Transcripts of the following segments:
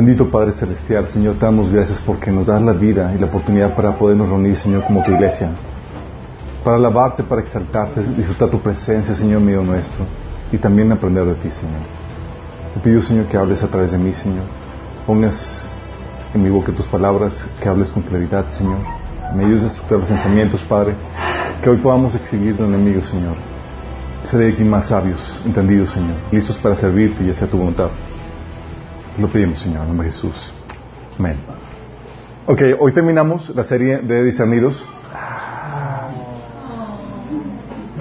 Bendito Padre Celestial, Señor, te damos gracias porque nos das la vida y la oportunidad para podernos reunir, Señor, como tu iglesia. Para alabarte, para exaltarte, disfrutar tu presencia, Señor mío nuestro, y también aprender de ti, Señor. Te pido, Señor, que hables a través de mí, Señor. Pongas en mi boca tus palabras, que hables con claridad, Señor. Me ayudes a estructurar los pensamientos, Padre, que hoy podamos exhibir al enemigo, Señor. Seré aquí más sabios, entendidos, Señor, listos para servirte y hacer tu voluntad. Lo pedimos, Señor, en nombre de Jesús. Amén. Ok, hoy terminamos la serie de discernidos.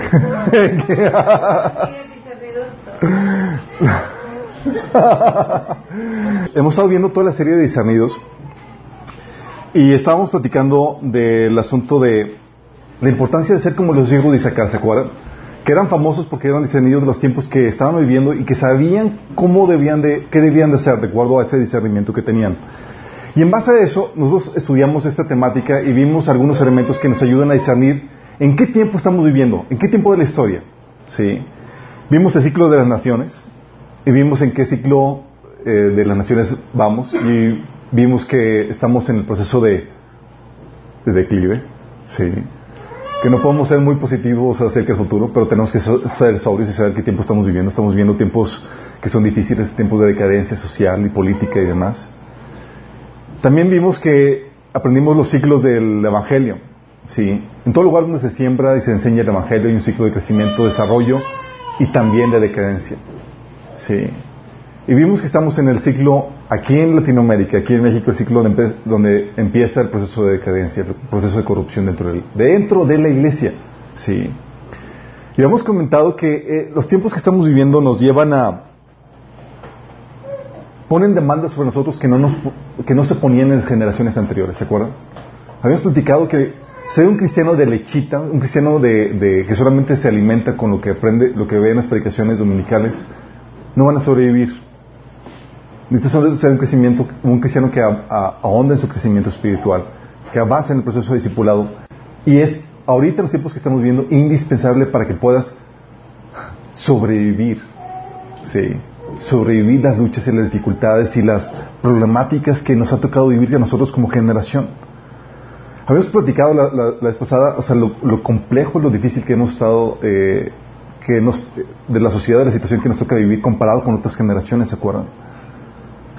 Hemos estado viendo toda la serie de discernidos y estábamos platicando del asunto de la importancia de ser como los hijos de Isaacar, ¿se acuerdan? Que eran famosos porque eran discernidos de los tiempos que estaban viviendo y que sabían cómo debían de, qué debían de hacer de acuerdo a ese discernimiento que tenían. Y en base a eso, nosotros estudiamos esta temática y vimos algunos elementos que nos ayudan a discernir en qué tiempo estamos viviendo, en qué tiempo de la historia. ¿sí? Vimos el ciclo de las naciones y vimos en qué ciclo eh, de las naciones vamos y vimos que estamos en el proceso de, de declive. ¿sí? Que no podemos ser muy positivos acerca del futuro, pero tenemos que ser sobrios y saber qué tiempo estamos viviendo. Estamos viviendo tiempos que son difíciles, tiempos de decadencia social y política y demás. También vimos que aprendimos los ciclos del Evangelio. ¿sí? En todo lugar donde se siembra y se enseña el Evangelio hay un ciclo de crecimiento, desarrollo y también de decadencia. ¿sí? Y vimos que estamos en el ciclo, aquí en Latinoamérica, aquí en México, el ciclo donde, empieza el proceso de decadencia, el proceso de corrupción dentro de, dentro de la iglesia. ¿sí? Y hemos comentado que eh, los tiempos que estamos viviendo nos llevan a... ponen demandas sobre nosotros que no, nos, que no se ponían en generaciones anteriores, ¿se acuerdan? Habíamos platicado que ser un cristiano de lechita, un cristiano de, que solamente se alimenta con lo que aprende, lo que ve en las predicaciones dominicales, no van a sobrevivir. Necesitas ser un, crecimiento, un cristiano que ahonda en su crecimiento espiritual, que avance en el proceso de discipulado. Y es ahorita los tiempos que estamos viviendo indispensable para que puedas sobrevivir. Sí, sobrevivir las luchas y las dificultades y las problemáticas que nos ha tocado vivir a nosotros como generación. Habíamos platicado la, vez pasada, o sea, lo, complejo, lo difícil que hemos estado, eh, que nos, de la sociedad, de la situación que nos toca vivir comparado con otras generaciones, ¿se acuerdan?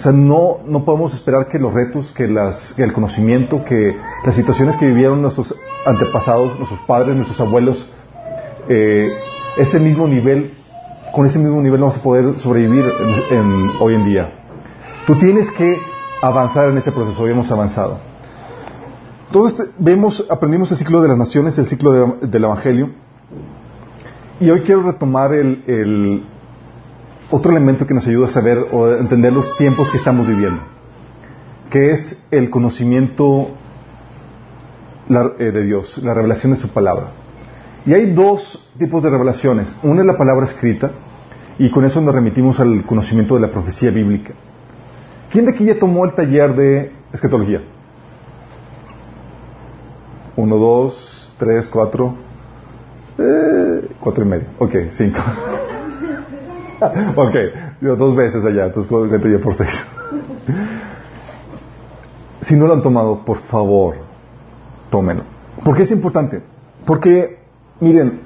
O sea, no, no podemos esperar que los retos, que, las, el conocimiento, que las situaciones que vivieron nuestros antepasados, nuestros padres, nuestros abuelos, eh, ese mismo nivel, con ese mismo nivel no vamos a poder sobrevivir hoy en día. Tú tienes que avanzar en ese proceso, hoy hemos avanzado. Entonces vemos, aprendimos el ciclo de las naciones, el ciclo del Evangelio, y hoy quiero retomar el otro elemento que nos ayuda a saber o a entender los tiempos que estamos viviendo, que es el conocimiento eh, de Dios, la revelación de su palabra. Y hay dos tipos de revelaciones. Una es la palabra escrita, y con eso nos remitimos al conocimiento de la profecía bíblica. ¿Quién de aquí ya tomó el taller de escatología? Uno, dos, tres, cuatro, eh, cuatro y medio. Ok, cinco. ok, dos veces allá, entonces ya por seis. si no lo han tomado, por favor, tómenlo. ¿Por qué es importante? Porque, miren,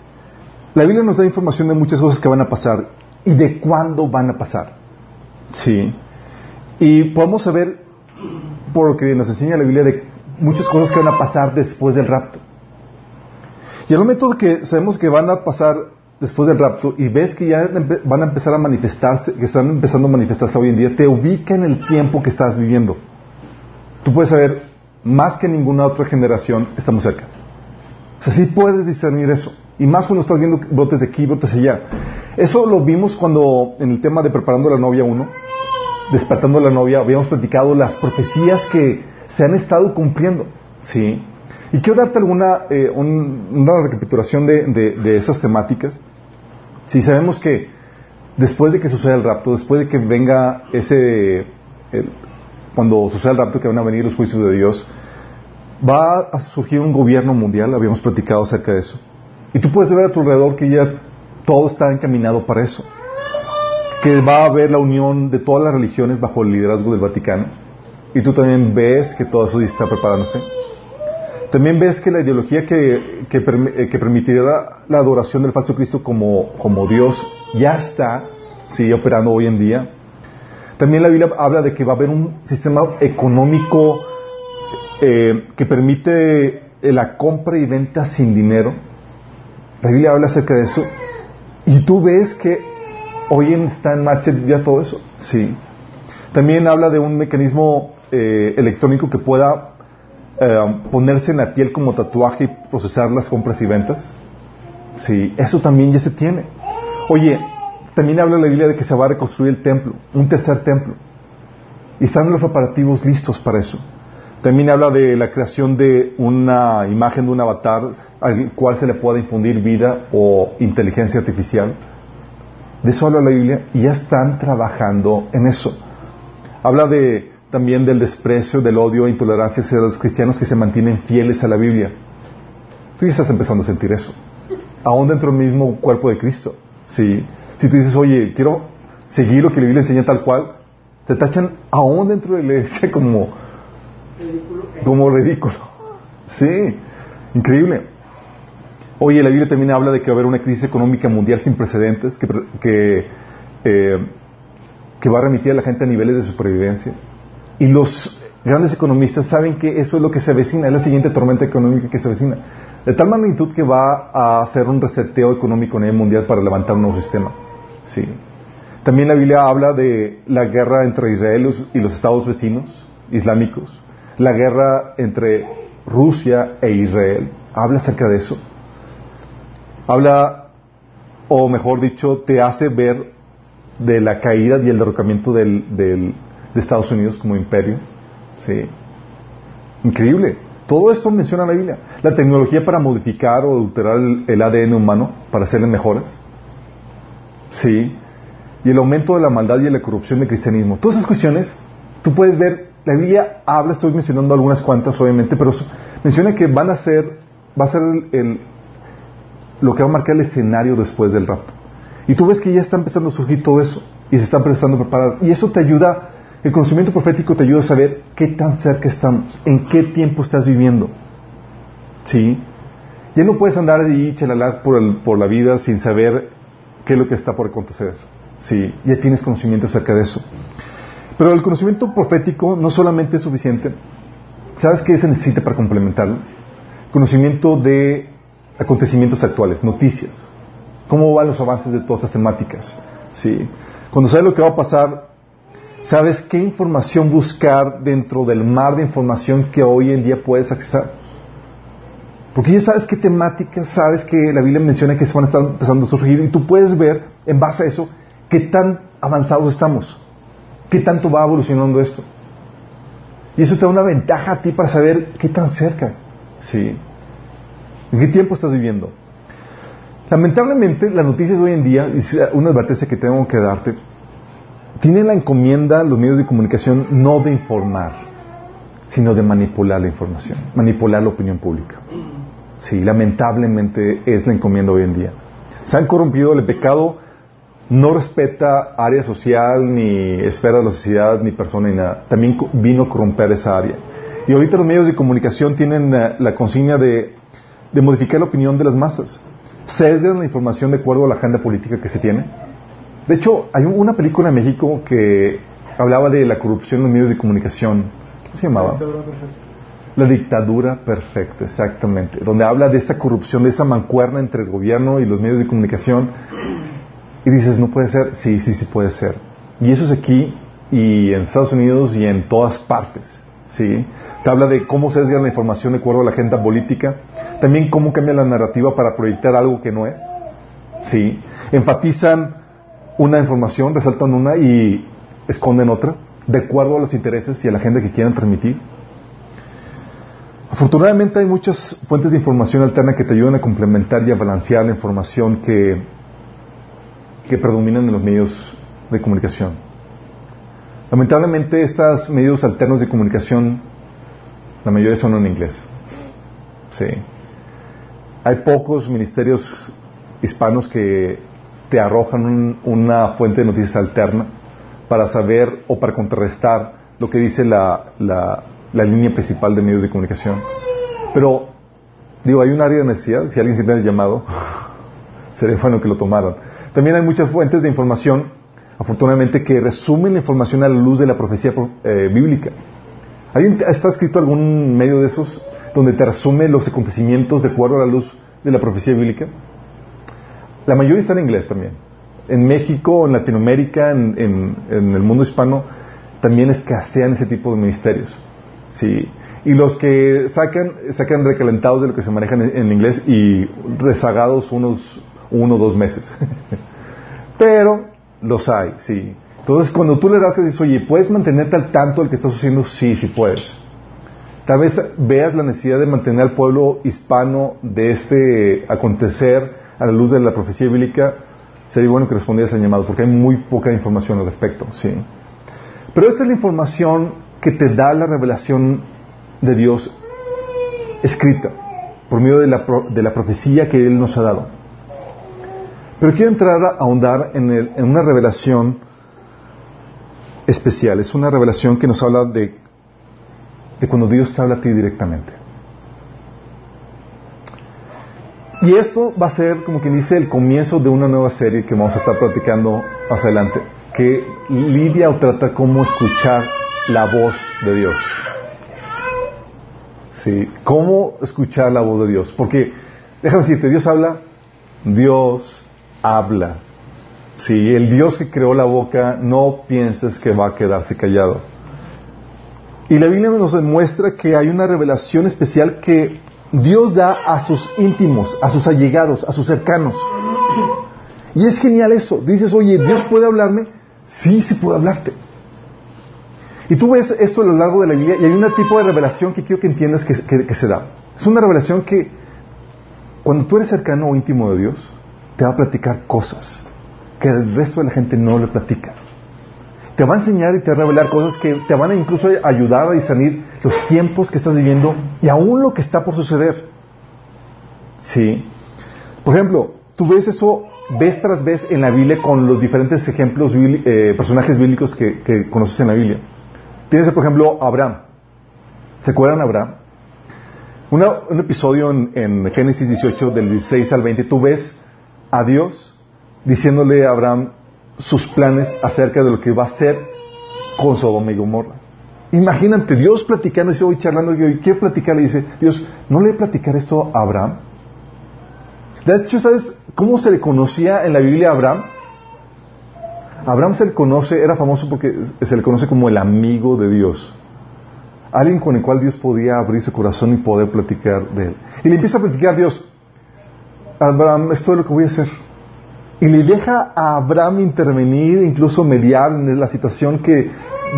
la Biblia nos da información de muchas cosas que van a pasar y de cuándo van a pasar. Sí. Y podemos saber, por lo que nos enseña la Biblia, de muchas cosas que van a pasar después del rapto. Y al momento que sabemos que van a pasar después del rapto y ves que ya van a empezar a manifestarse, que están empezando a manifestarse hoy en día, te ubica en el tiempo que estás viviendo. Tú puedes saber, más que ninguna otra generación, estamos cerca. O sea, sí puedes discernir eso. Y más cuando estás viendo brotes de aquí, brotes allá. Eso lo vimos cuando, en el tema de preparando la novia uno, despertando la novia, habíamos platicado las profecías que se han estado cumpliendo. ¿Sí? Y quiero darte alguna eh, una recapitulación de, esas temáticas. Si sabemos que después de que suceda el rapto, después de que venga ese, cuando suceda el rapto que van a venir los juicios de Dios, va a surgir un gobierno mundial, habíamos platicado acerca de eso. Y tú puedes ver a tu alrededor que ya todo está encaminado para eso. que va a haber la unión de todas las religiones bajo el liderazgo del Vaticano. Y tú también ves que todo eso está preparándose. También ves que la ideología que, que, eh, permitirá la adoración del falso Cristo como, como Dios ya está, sigue operando hoy en día. También la Biblia habla de que va a haber un sistema económico eh, que permite la compra y venta sin dinero. La Biblia habla acerca de eso. Y tú ves que hoy está en marcha ya todo eso. Sí. También habla de un mecanismo eh, electrónico que pueda eh, ponerse en la piel como tatuaje y procesar las compras y ventas. Sí, eso también ya se tiene. Oye, también habla la Biblia de que se va a reconstruir el templo, un tercer templo. Y están los preparativos listos para eso. También habla de la creación de una imagen de un avatar al cual se le pueda infundir vida o inteligencia artificial. De eso habla la Biblia y ya están trabajando en eso. Habla de, también del desprecio, del odio e intolerancia hacia los cristianos que se mantienen fieles a la Biblia. Tú ya estás empezando a sentir eso. Aún dentro del mismo cuerpo de Cristo. Sí. Si tú dices, oye, quiero seguir lo que la Biblia enseña tal cual, te tachan aún dentro de la iglesia como ridículo. Como ridículo. Sí, increíble. Oye, la Biblia también habla de que va a haber una crisis económica mundial sin precedentes que, que, eh, que va a remitir a la gente a niveles de supervivencia. Y los grandes economistas saben que eso es lo que se avecina, es la siguiente tormenta económica que se avecina. De tal magnitud que va a hacer un reseteo económico a nivel mundial para levantar un nuevo sistema. Sí. También la Biblia habla de la guerra entre Israel y los estados vecinos islámicos, la guerra entre Rusia e Israel. Habla acerca de eso. Habla, o mejor dicho, te hace ver de la caída y el derrocamiento del, de Estados Unidos como imperio. Sí. Increíble. Todo esto menciona la Biblia. La tecnología para modificar o adulterar el, ADN humano para hacerle mejoras. Sí. Y el aumento de la maldad y la corrupción del cristianismo. Todas esas cuestiones, tú puedes ver, la Biblia habla, estoy mencionando algunas cuantas obviamente, pero menciona que van a ser, va a ser el, lo que va a marcar el escenario después del rapto. Y tú ves que ya está empezando a surgir todo eso y se está empezando a preparar. Y eso te ayuda, el conocimiento profético te ayuda a saber qué tan cerca estamos, en qué tiempo estás viviendo. ¿Sí? Ya no puedes andar ahí chalala por, por la vida sin saber qué es lo que está por acontecer. Sí, ya tienes conocimiento acerca de eso. Pero el conocimiento profético no solamente es suficiente. ¿Sabes qué se necesita para complementarlo? Conocimiento de acontecimientos actuales, noticias, cómo van los avances de todas estas temáticas. ¿sí? Cuando sabes lo que va a pasar, sabes qué información buscar dentro del mar de información que hoy en día puedes accesar. Porque ya sabes qué temáticas, sabes que la Biblia menciona que se van a estar empezando a surgir y tú puedes ver en base a eso qué tan avanzados estamos, qué tanto va evolucionando esto. Y eso te da una ventaja a ti para saber qué tan cerca. ¿sí? ¿En qué tiempo estás viviendo? Lamentablemente, las noticias de hoy en día, una advertencia que tengo que darte, tienen la encomienda los medios de comunicación no de informar, sino de manipular la información, manipular la opinión pública. Sí, lamentablemente es la encomienda hoy en día. Se han corrompido, el pecado no respeta área social, ni esfera de la sociedad, ni persona, ni nada. También vino a corromper esa área. Y ahorita los medios de comunicación tienen la consigna de de modificar la opinión de las masas. Sesgan la información de acuerdo a la agenda política que se tiene. De hecho, hay una película en México que hablaba de la corrupción en los medios de comunicación. ¿Cómo se llamaba? La dictadura perfecta, exactamente. Donde habla de esta corrupción, de esa mancuerna entre el gobierno y los medios de comunicación. Y dices, no puede ser. Sí, sí, sí puede ser. Y eso es aquí y en Estados Unidos y en todas partes. ¿sí? Te habla de cómo se desgana la información de acuerdo a la agenda política, también cómo cambia la narrativa para proyectar algo que no es, ¿sí? Enfatizan una información, resaltan una y esconden otra, de acuerdo a los intereses y a la agenda que quieran transmitir. Afortunadamente hay muchas fuentes de información alterna que te ayudan a complementar y a balancear la información que, que predominan en los medios de comunicación. Lamentablemente, estos medios alternos de comunicación, la mayoría son en inglés. Sí. Hay pocos ministerios hispanos que te arrojan una fuente de noticias alterna para saber o para contrarrestar lo que dice la, la, la línea principal de medios de comunicación. Pero, digo, hay un área de necesidad, si alguien siente el llamado, sería bueno que lo tomaran. También hay muchas fuentes de información, afortunadamente, que resumen la información a la luz de la profecía eh, bíblica. ¿Alguien está escrito algún medio de esos donde te resume los acontecimientos de acuerdo a la luz de la profecía bíblica? La mayoría está en inglés también. En México, en Latinoamérica, en, el mundo hispano, también escasean ese tipo de ministerios. Sí. Y los que sacan, sacan recalentados de lo que se maneja en, inglés y rezagados unos uno o dos meses. Pero los hay, sí. Entonces, cuando tú le das, dices, oye, ¿puedes mantenerte al tanto del que estás haciendo? Sí, sí puedes. Tal vez veas la necesidad de mantener al pueblo hispano de este acontecer a la luz de la profecía bíblica. Sería bueno que respondieras al llamado, porque hay muy poca información al respecto, sí. Pero esta es la información que te da la revelación de Dios escrita, por medio de la, de la profecía que Él nos ha dado. Pero quiero entrar a ahondar en, una revelación especial. Es una revelación que nos habla de cuando Dios te habla a ti directamente. Y esto va a ser, como quien dice, el comienzo de una nueva serie que vamos a estar platicando más adelante, que lidia o trata cómo escuchar la voz de Dios. Sí, cómo escuchar la voz de Dios. Porque, déjame decirte, Dios habla, Dios habla. Si el Dios que creó la boca, no pienses que va a quedarse callado. Y la Biblia nos demuestra que hay una revelación especial que Dios da a sus íntimos, a sus allegados, a sus cercanos. Y es genial eso. Dices, oye, ¿Dios puede hablarme? Sí, sí puede hablarte. Y tú ves esto a lo largo de la Biblia y hay un tipo de revelación que quiero que entiendas que, que se da. Es una revelación que cuando tú eres cercano o íntimo de Dios, te va a platicar cosas que el resto de la gente no le platica. Te va a enseñar y te va a revelar cosas que te van a incluso ayudar a discernir los tiempos que estás viviendo y aún lo que está por suceder. Sí. Por ejemplo, tú ves eso vez tras vez en la Biblia con los diferentes ejemplos, eh, personajes bíblicos que, conoces en la Biblia. Tienes, por ejemplo, Abraham. ¿Se acuerdan de Abraham? un episodio en, en, Génesis 18, del 16 al 20, tú ves a Dios diciéndole a Abraham sus planes acerca de lo que va a hacer con Sodoma y Gomorra. Imagínate, Dios platicando, y hoy charlando, yo quiero platicar, le dice, Dios, ¿no le platicar esto a Abraham? De ¿sabes cómo se le conocía en la Biblia a Abraham? Abraham se le conoce, era famoso porque se le conoce como el amigo de Dios. Alguien con el cual Dios podía abrir su corazón y poder platicar de él. Y le empieza a platicar a Dios, Abraham, esto es lo que voy a hacer. Y le deja a Abraham intervenir, incluso mediar en la situación que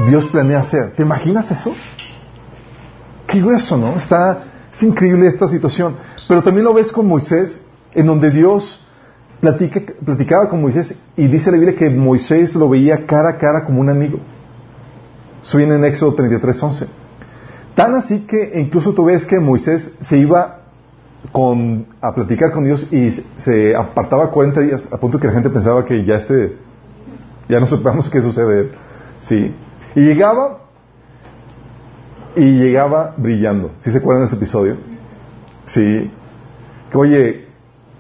Dios planea hacer. ¿Te imaginas eso? Qué grueso, ¿no? Está, es increíble esta situación. Pero también lo ves con Moisés, en donde Dios platica, platicaba con Moisés y dice la Biblia que Moisés lo veía cara a cara como un amigo. Eso viene en Éxodo 33, 11. Tan así que incluso tú ves que Moisés se iba con, a platicar con Dios y se apartaba 40 días, a punto que la gente pensaba que ya este, ya no supimos qué sucede. Sí. Y llegaba, y llegaba brillando. ¿Sí se acuerdan de ese episodio? Sí. Que oye,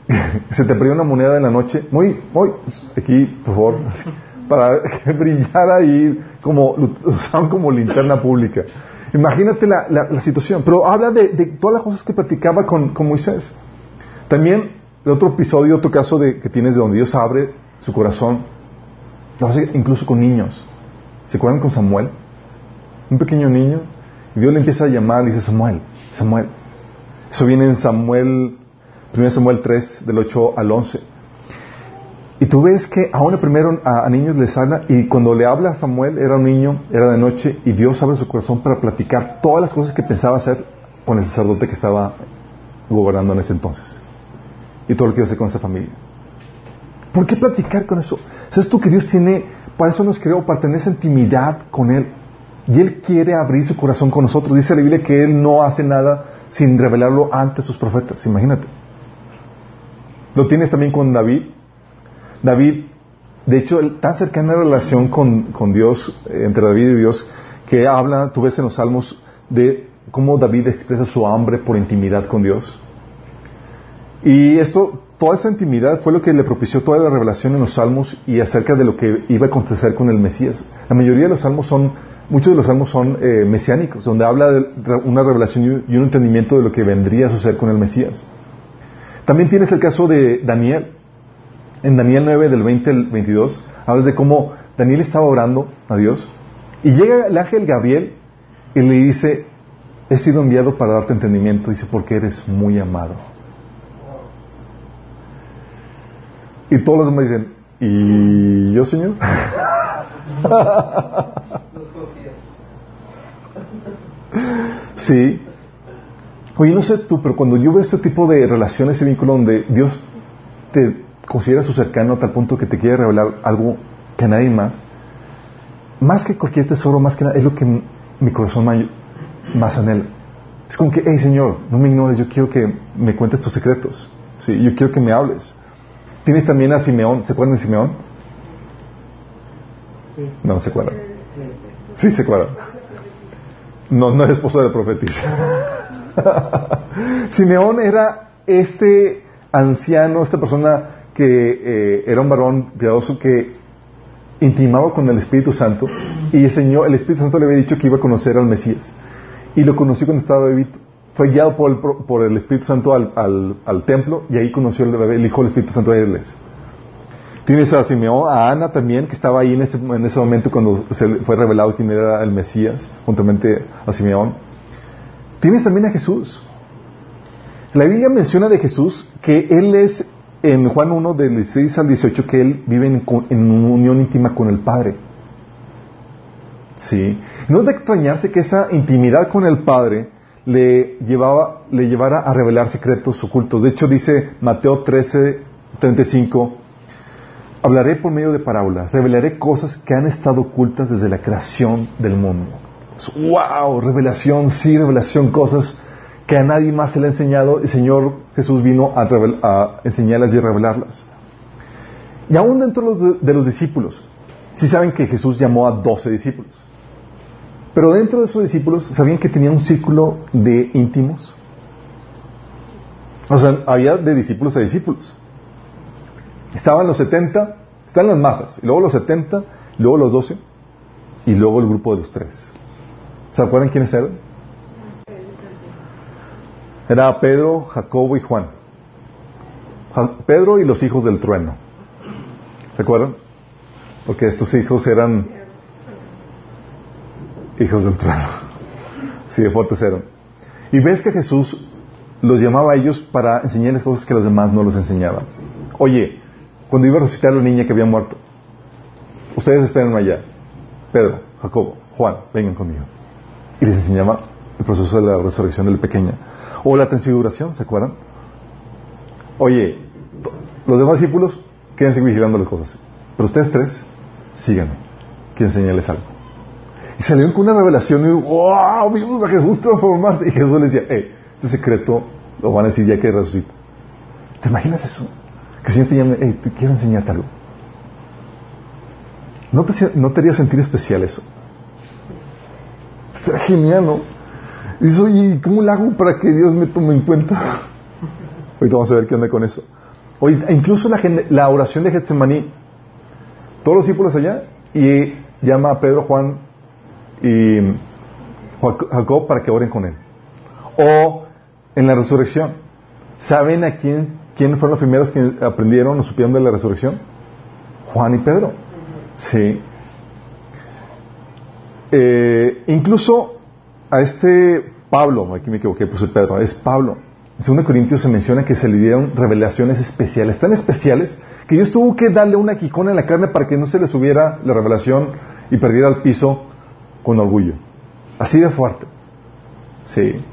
se te perdió una moneda en la noche. Muy, muy, aquí, por favor, para que brillara y como, usaban como linterna pública. Imagínate la, la, situación. Pero habla de, todas las cosas que platicaba con, con, Moisés. También el otro episodio, otro caso de, que tienes de donde Dios abre su corazón, incluso con niños. ¿Se acuerdan con Samuel? Un pequeño niño. Y Dios le empieza a llamar y dice, Samuel, Samuel. Eso viene en Samuel, 1 Samuel 3, del 8 al 11. Y tú ves que aún primero a, niños les habla y cuando le habla a Samuel era un niño, era de noche y Dios abre su corazón para platicar todas las cosas que pensaba hacer con el sacerdote que estaba gobernando en ese entonces. Y todo lo que iba a hacer con esa familia. ¿Por qué platicar con eso? ¿Sabes tú que Dios tiene, para eso nos creó, para tener esa intimidad con Él? Y Él quiere abrir su corazón con nosotros. Dice la Biblia que Él no hace nada sin revelarlo ante sus profetas. Imagínate. Lo tienes también con David David, de hecho, tan cercana relación con, con Dios, eh, entre David y Dios, que habla, tú ves en los salmos, de cómo David expresa su hambre por intimidad con Dios. Y esto, toda esa intimidad fue lo que le propició toda la revelación en los salmos y acerca de lo que iba a acontecer con el Mesías. La mayoría de los salmos son, muchos de los salmos son eh, mesiánicos, donde habla de una revelación y un entendimiento de lo que vendría a suceder con el Mesías. También tienes el caso de Daniel. En Daniel 9, del 20 al 22, habla de cómo Daniel estaba orando a Dios y llega el ángel Gabriel y le dice, he sido enviado para darte entendimiento, dice, porque eres muy amado. Y todos los demás dicen, ¿y yo, Señor? sí. Oye, no sé tú, pero cuando yo veo este tipo de relaciones y vínculo donde Dios te considera su cercano a tal punto que te quiere revelar algo que nadie más, más que cualquier tesoro, más que nada, es lo que mi corazón más anhela. Es como que, hey Señor, no me ignores, yo quiero que me cuentes tus secretos. Sí, yo quiero que me hables. Tienes también a Simeón, ¿se acuerdan de Simeón? Sí. No, se acuerdan. Sí, se acuerdan. No, no es esposo de la profetisa. Simeón era este anciano, esta persona que eh, era un varón piadoso que intimaba con el Espíritu Santo y el, Señor, el Espíritu Santo le había dicho que iba a conocer al Mesías. Y lo conoció cuando estaba bebito fue guiado por el, por el Espíritu Santo al, al, templo y ahí conoció el, hijo del Espíritu Santo de él. Tienes a Simeón, a Ana también, que estaba ahí en ese, en ese momento cuando se fue revelado quién era el Mesías, juntamente a Simeón. Tienes también a Jesús. La Biblia menciona de Jesús que Él es, en Juan 1, del 16 al 18, que Él vive en, en una unión íntima con el Padre. Sí. No es de extrañarse que esa intimidad con el Padre le, llevaba, le llevara a revelar secretos ocultos. De hecho, dice Mateo 13, 35, hablaré por medio de parábolas, revelaré cosas que han estado ocultas desde la creación del mundo. ¡Wow! Revelación, sí, revelación, cosas que a nadie más se le ha enseñado. El Señor Jesús vino a, a enseñarlas y revelarlas. Y aún dentro de los, de los discípulos, si saben que Jesús llamó a doce discípulos. Pero dentro de esos discípulos, ¿sabían que tenían un círculo de íntimos? O sea, había de discípulos a discípulos. Estaban los 70, están las masas, y luego los 70, luego los 12, y luego el grupo de los tres. ¿Se acuerdan quiénes eran? Era Pedro, Jacobo y Juan. Pedro y los hijos del trueno. ¿Se acuerdan? Porque estos hijos eran hijos del trueno. Sí, de fuertes eran. Y ves que Jesús los llamaba a ellos para enseñarles cosas que los demás no los enseñaban. Oye, cuando iba a resucitar a la niña que había muerto, ustedes esperen allá. Pedro, Jacobo, Juan, vengan conmigo. Y les enseñaba el proceso de la resurrección de la pequeña. O la transfiguración, ¿se acuerdan? Oye, los demás discípulos quédense vigilando las cosas. Pero ustedes tres, síganme. Quiero enseñarles algo. Y salieron con una revelación y wow, vimos a Jesús transformarse. Y Jesús les decía, eh, este secreto lo van a decir ya que resucita. ¿Te imaginas eso? Que el Señor te llame, hey, te quiero enseñarte algo. ¿No te, ¿No te haría sentir especial eso? Estaría genial, ¿no? Dices, oye, ¿cómo lo hago para que Dios me tome en cuenta? Ahorita vamos a ver qué onda con eso. Oye, incluso la, oración de Getsemaní, todos los discípulos allá, y llama a Pedro, Juan y Jacob para que oren con él. O en la resurrección. ¿Saben a quién, quién fueron los primeros que aprendieron o supieron de la resurrección? Juan y Pedro. Sí. Eh, incluso a este Pablo, aquí me equivoqué, puse Pedro, es Pablo. En 2 Corintios se menciona que se le dieron revelaciones especiales, tan especiales que Dios tuvo que darle una quijona en la carne para que no se le subiera la revelación y perdiera el piso con orgullo. Así de fuerte. Sí.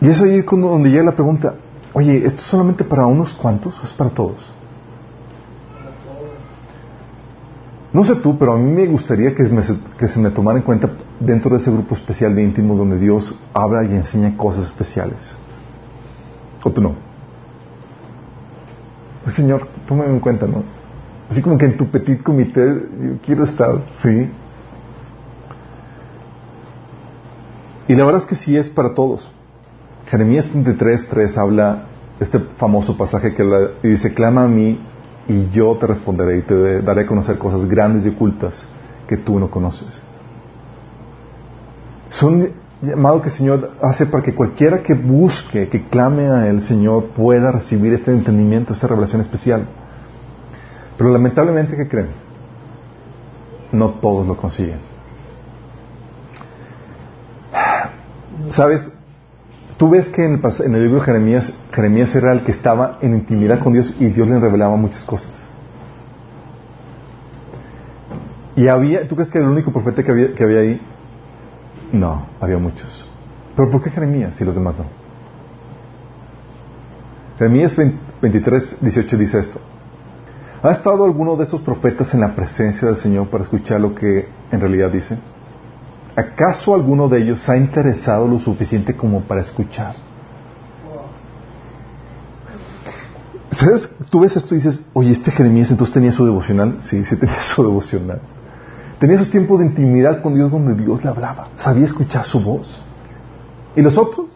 Y es ahí donde llega la pregunta, oye, ¿esto es solamente para unos cuantos o es para todos? No sé tú, pero a mí me gustaría que, se me tomara en cuenta dentro de ese grupo especial de íntimos donde Dios habla y enseña cosas especiales. ¿O tú no? Pues, Señor, tómame en cuenta, ¿no? Así como que en tu petit comité yo quiero estar, ¿sí? Y la verdad es que sí es para todos. Jeremías 33, 3 habla este famoso pasaje que dice, clama a mí y yo te responderé y te daré a conocer cosas grandes y ocultas que tú no conoces. Son llamado que el Señor hace para que cualquiera que busque, que clame a Él, Señor, pueda recibir este entendimiento, esta revelación especial. Pero lamentablemente, ¿qué creen? No todos lo consiguen. ¿Sabes? Tú ves que en el, libro de Jeremías, Jeremías era el que estaba en intimidad con Dios y Dios le revelaba muchas cosas. Y había, ¿tú crees que era el único profeta que había, que había ahí? No, había muchos. ¿Pero por qué Jeremías y los demás no? Jeremías 23, 18 dice esto. ¿Ha estado alguno de esos profetas en la presencia del Señor para escuchar lo que en realidad dice? ¿Acaso alguno de ellos ha interesado lo suficiente como para escuchar? ¿Sabes? Tú ves esto y dices, oye, este Jeremías entonces tenía su devocional. Sí, sí tenía su devocional. Tenía esos tiempos de intimidad con Dios donde Dios le hablaba. Sabía escuchar su voz. ¿Y los otros?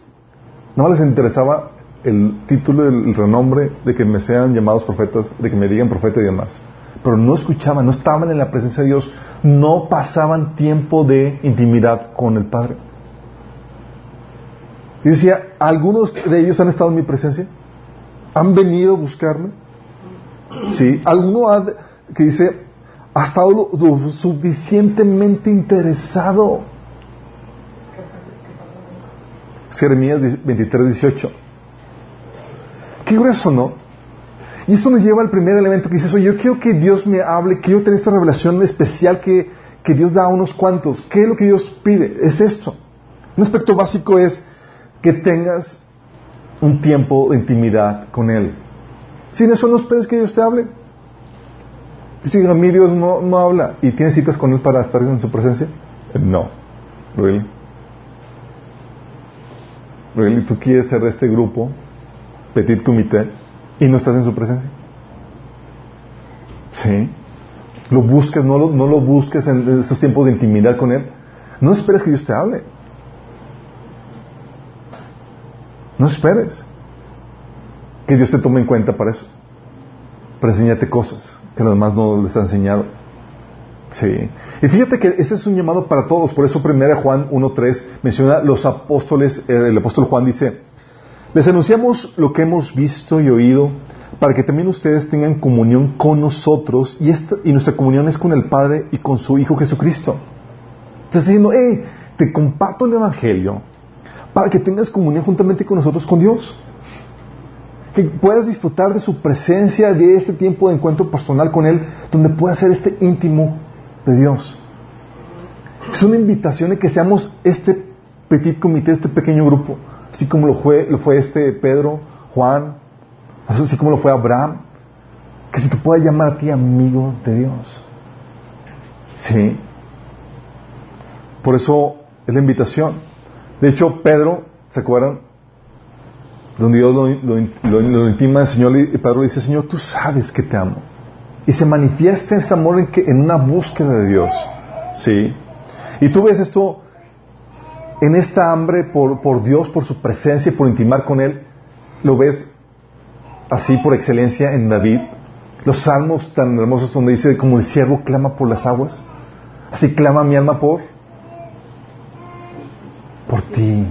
No les interesaba el título, el, renombre de que me sean llamados profetas, de que me digan profeta y demás. Pero no escuchaban, no estaban en la presencia de Dios, no pasaban tiempo de intimidad con el Padre. Y decía, ¿algunos de ellos han estado en mi presencia? ¿Han venido a buscarme? Sí. ¿Alguno ha, que dice, ha estado lo, suficientemente interesado. Jeremías 23, 18. Qué grueso, ¿no? Y esto nos lleva al primer elemento que dices, oye, yo quiero que Dios me hable, quiero tener esta revelación especial que, que Dios da a unos cuantos. ¿Qué es lo que Dios pide? Es esto. Un aspecto básico es que tengas un tiempo de intimidad con Él. Sin eso no esperes que Dios te hable. Si a mí Dios no, no habla y tienes citas con Él para estar en su presencia, no. ¿Really? ¿Really? ¿Tú quieres ser de este grupo, petit comité, y no estás en su presencia? ¿Sí? Lo busques, no lo, no lo busques en estos tiempos de intimidad con Él. No esperes que Dios te hable. No esperes que Dios te tome en cuenta para eso. Para enseñarte cosas que los demás no les ha enseñado. Sí. Y fíjate que ese es un llamado para todos. Por eso 1 Juan 1.3 menciona los apóstoles, eh, el apóstol Juan dice, les anunciamos lo que hemos visto y oído para que también ustedes tengan comunión con nosotros y, esta, y nuestra comunión es con el Padre y con su Hijo Jesucristo. Estás diciendo, hey, te comparto el Evangelio para que tengas comunión juntamente con nosotros, con Dios que puedas disfrutar de su presencia, de este tiempo de encuentro personal con Él, donde puedas ser este íntimo de Dios. Es una invitación de que seamos este petit comité, este pequeño grupo, así como lo fue, lo fue este Pedro, Juan, así como lo fue Abraham, que se te pueda llamar a ti amigo de Dios. Sí. Por eso es la invitación. De hecho, Pedro, ¿se acuerdan? donde Dios lo, intima al Señor y Pedro le dice, Señor, tú sabes que te amo. Y se manifiesta ese amor en, en una búsqueda de Dios. ¿Sí? Y tú ves esto en esta hambre por, Dios, por su presencia y por intimar con Él. Lo ves así por excelencia en David. Los salmos tan hermosos donde dice, como el siervo clama por las aguas. Así clama mi alma por, por ti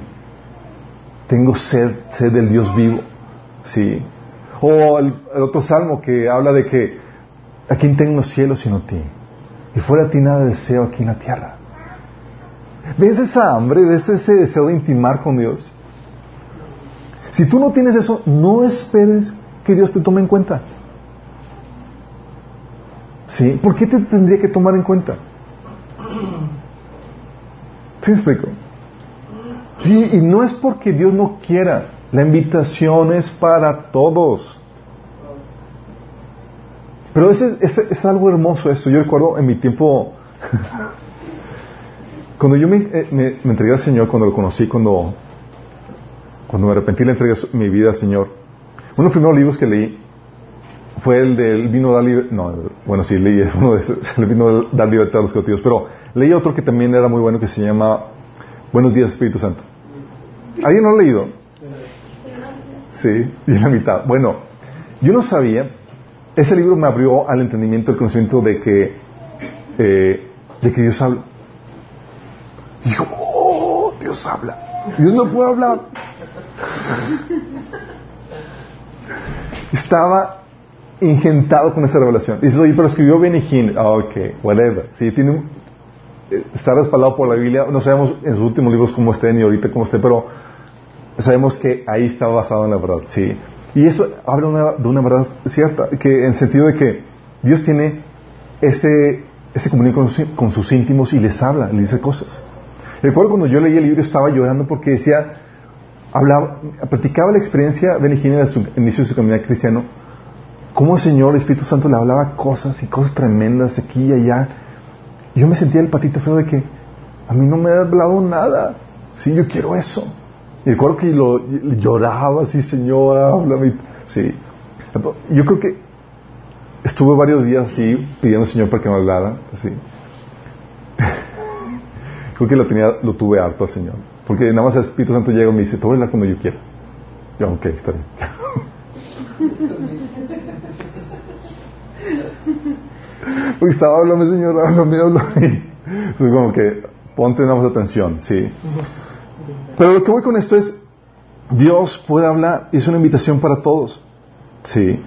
tengo sed, sed del Dios vivo. ¿Sí? O el, otro salmo que habla de que a quién tengo los cielos sino ti. Y fuera de ti nada deseo aquí en la tierra. ¿Ves esa hambre? ¿Ves ese deseo de intimar con Dios? Si tú no tienes eso, no esperes que Dios te tome en cuenta. ¿Sí? ¿Por qué te tendría que tomar en cuenta? ¿Sí me explico? Sí, y no es porque Dios no quiera, la invitación es para todos. Pero ese, es algo hermoso esto. Yo recuerdo en mi tiempo, cuando yo eh, me, entregué al Señor, cuando lo conocí, cuando, cuando me arrepentí le entregué mi vida al Señor, uno de los primeros libros que leí fue el del vino dar libertad. No, bueno, sí, leí uno de esos, el vino dar libertad a los cautivos. Pero leí otro que también era muy bueno que se llama Buenos días, Espíritu Santo. ¿Alguien lo ha leído? Sí, y la mitad. Bueno, yo no sabía. Ese libro me abrió al entendimiento, el conocimiento de que, eh, de que Dios habla. Dijo, oh, Dios habla. Dios no puede hablar. Estaba ingentado con esa revelación. Dices, oye, pero escribió Hinn. Ah, ok, whatever. Sí, tiene un, eh, está respaldado por la Biblia. No sabemos en sus últimos libros cómo esté ni ahorita cómo esté, pero sabemos que ahí está basado en la verdad. Sí. Y eso habla de una verdad cierta, que en el sentido de que Dios tiene ese, ese comunico con, sus íntimos y les habla, les dice cosas. Recuerdo cuando yo leí el libro estaba llorando porque decía, hablaba, practicaba la experiencia de en su inicio de su caminar cristiano, cómo el Señor, el Espíritu Santo, le hablaba cosas y cosas tremendas aquí y allá. Y yo me sentía el patito feo de que a mí no me ha hablado nada. Sí, yo quiero eso. Y recuerdo que lo, lloraba así, Señor, háblame. Sí. Yo creo que estuve varios días así pidiendo al Señor para que me hablara. Sí. creo que lo, tenía, lo tuve harto al Señor. Porque nada más el Espíritu Santo llega y me dice, a hablar cuando yo quiera. Yo, ok, está bien. Porque estaba hablando, Señor, háblame, háblame. Entonces, como que ponte nada más atención, sí. Pero lo que voy con esto es, Dios puede hablar, es una invitación para todos, sí.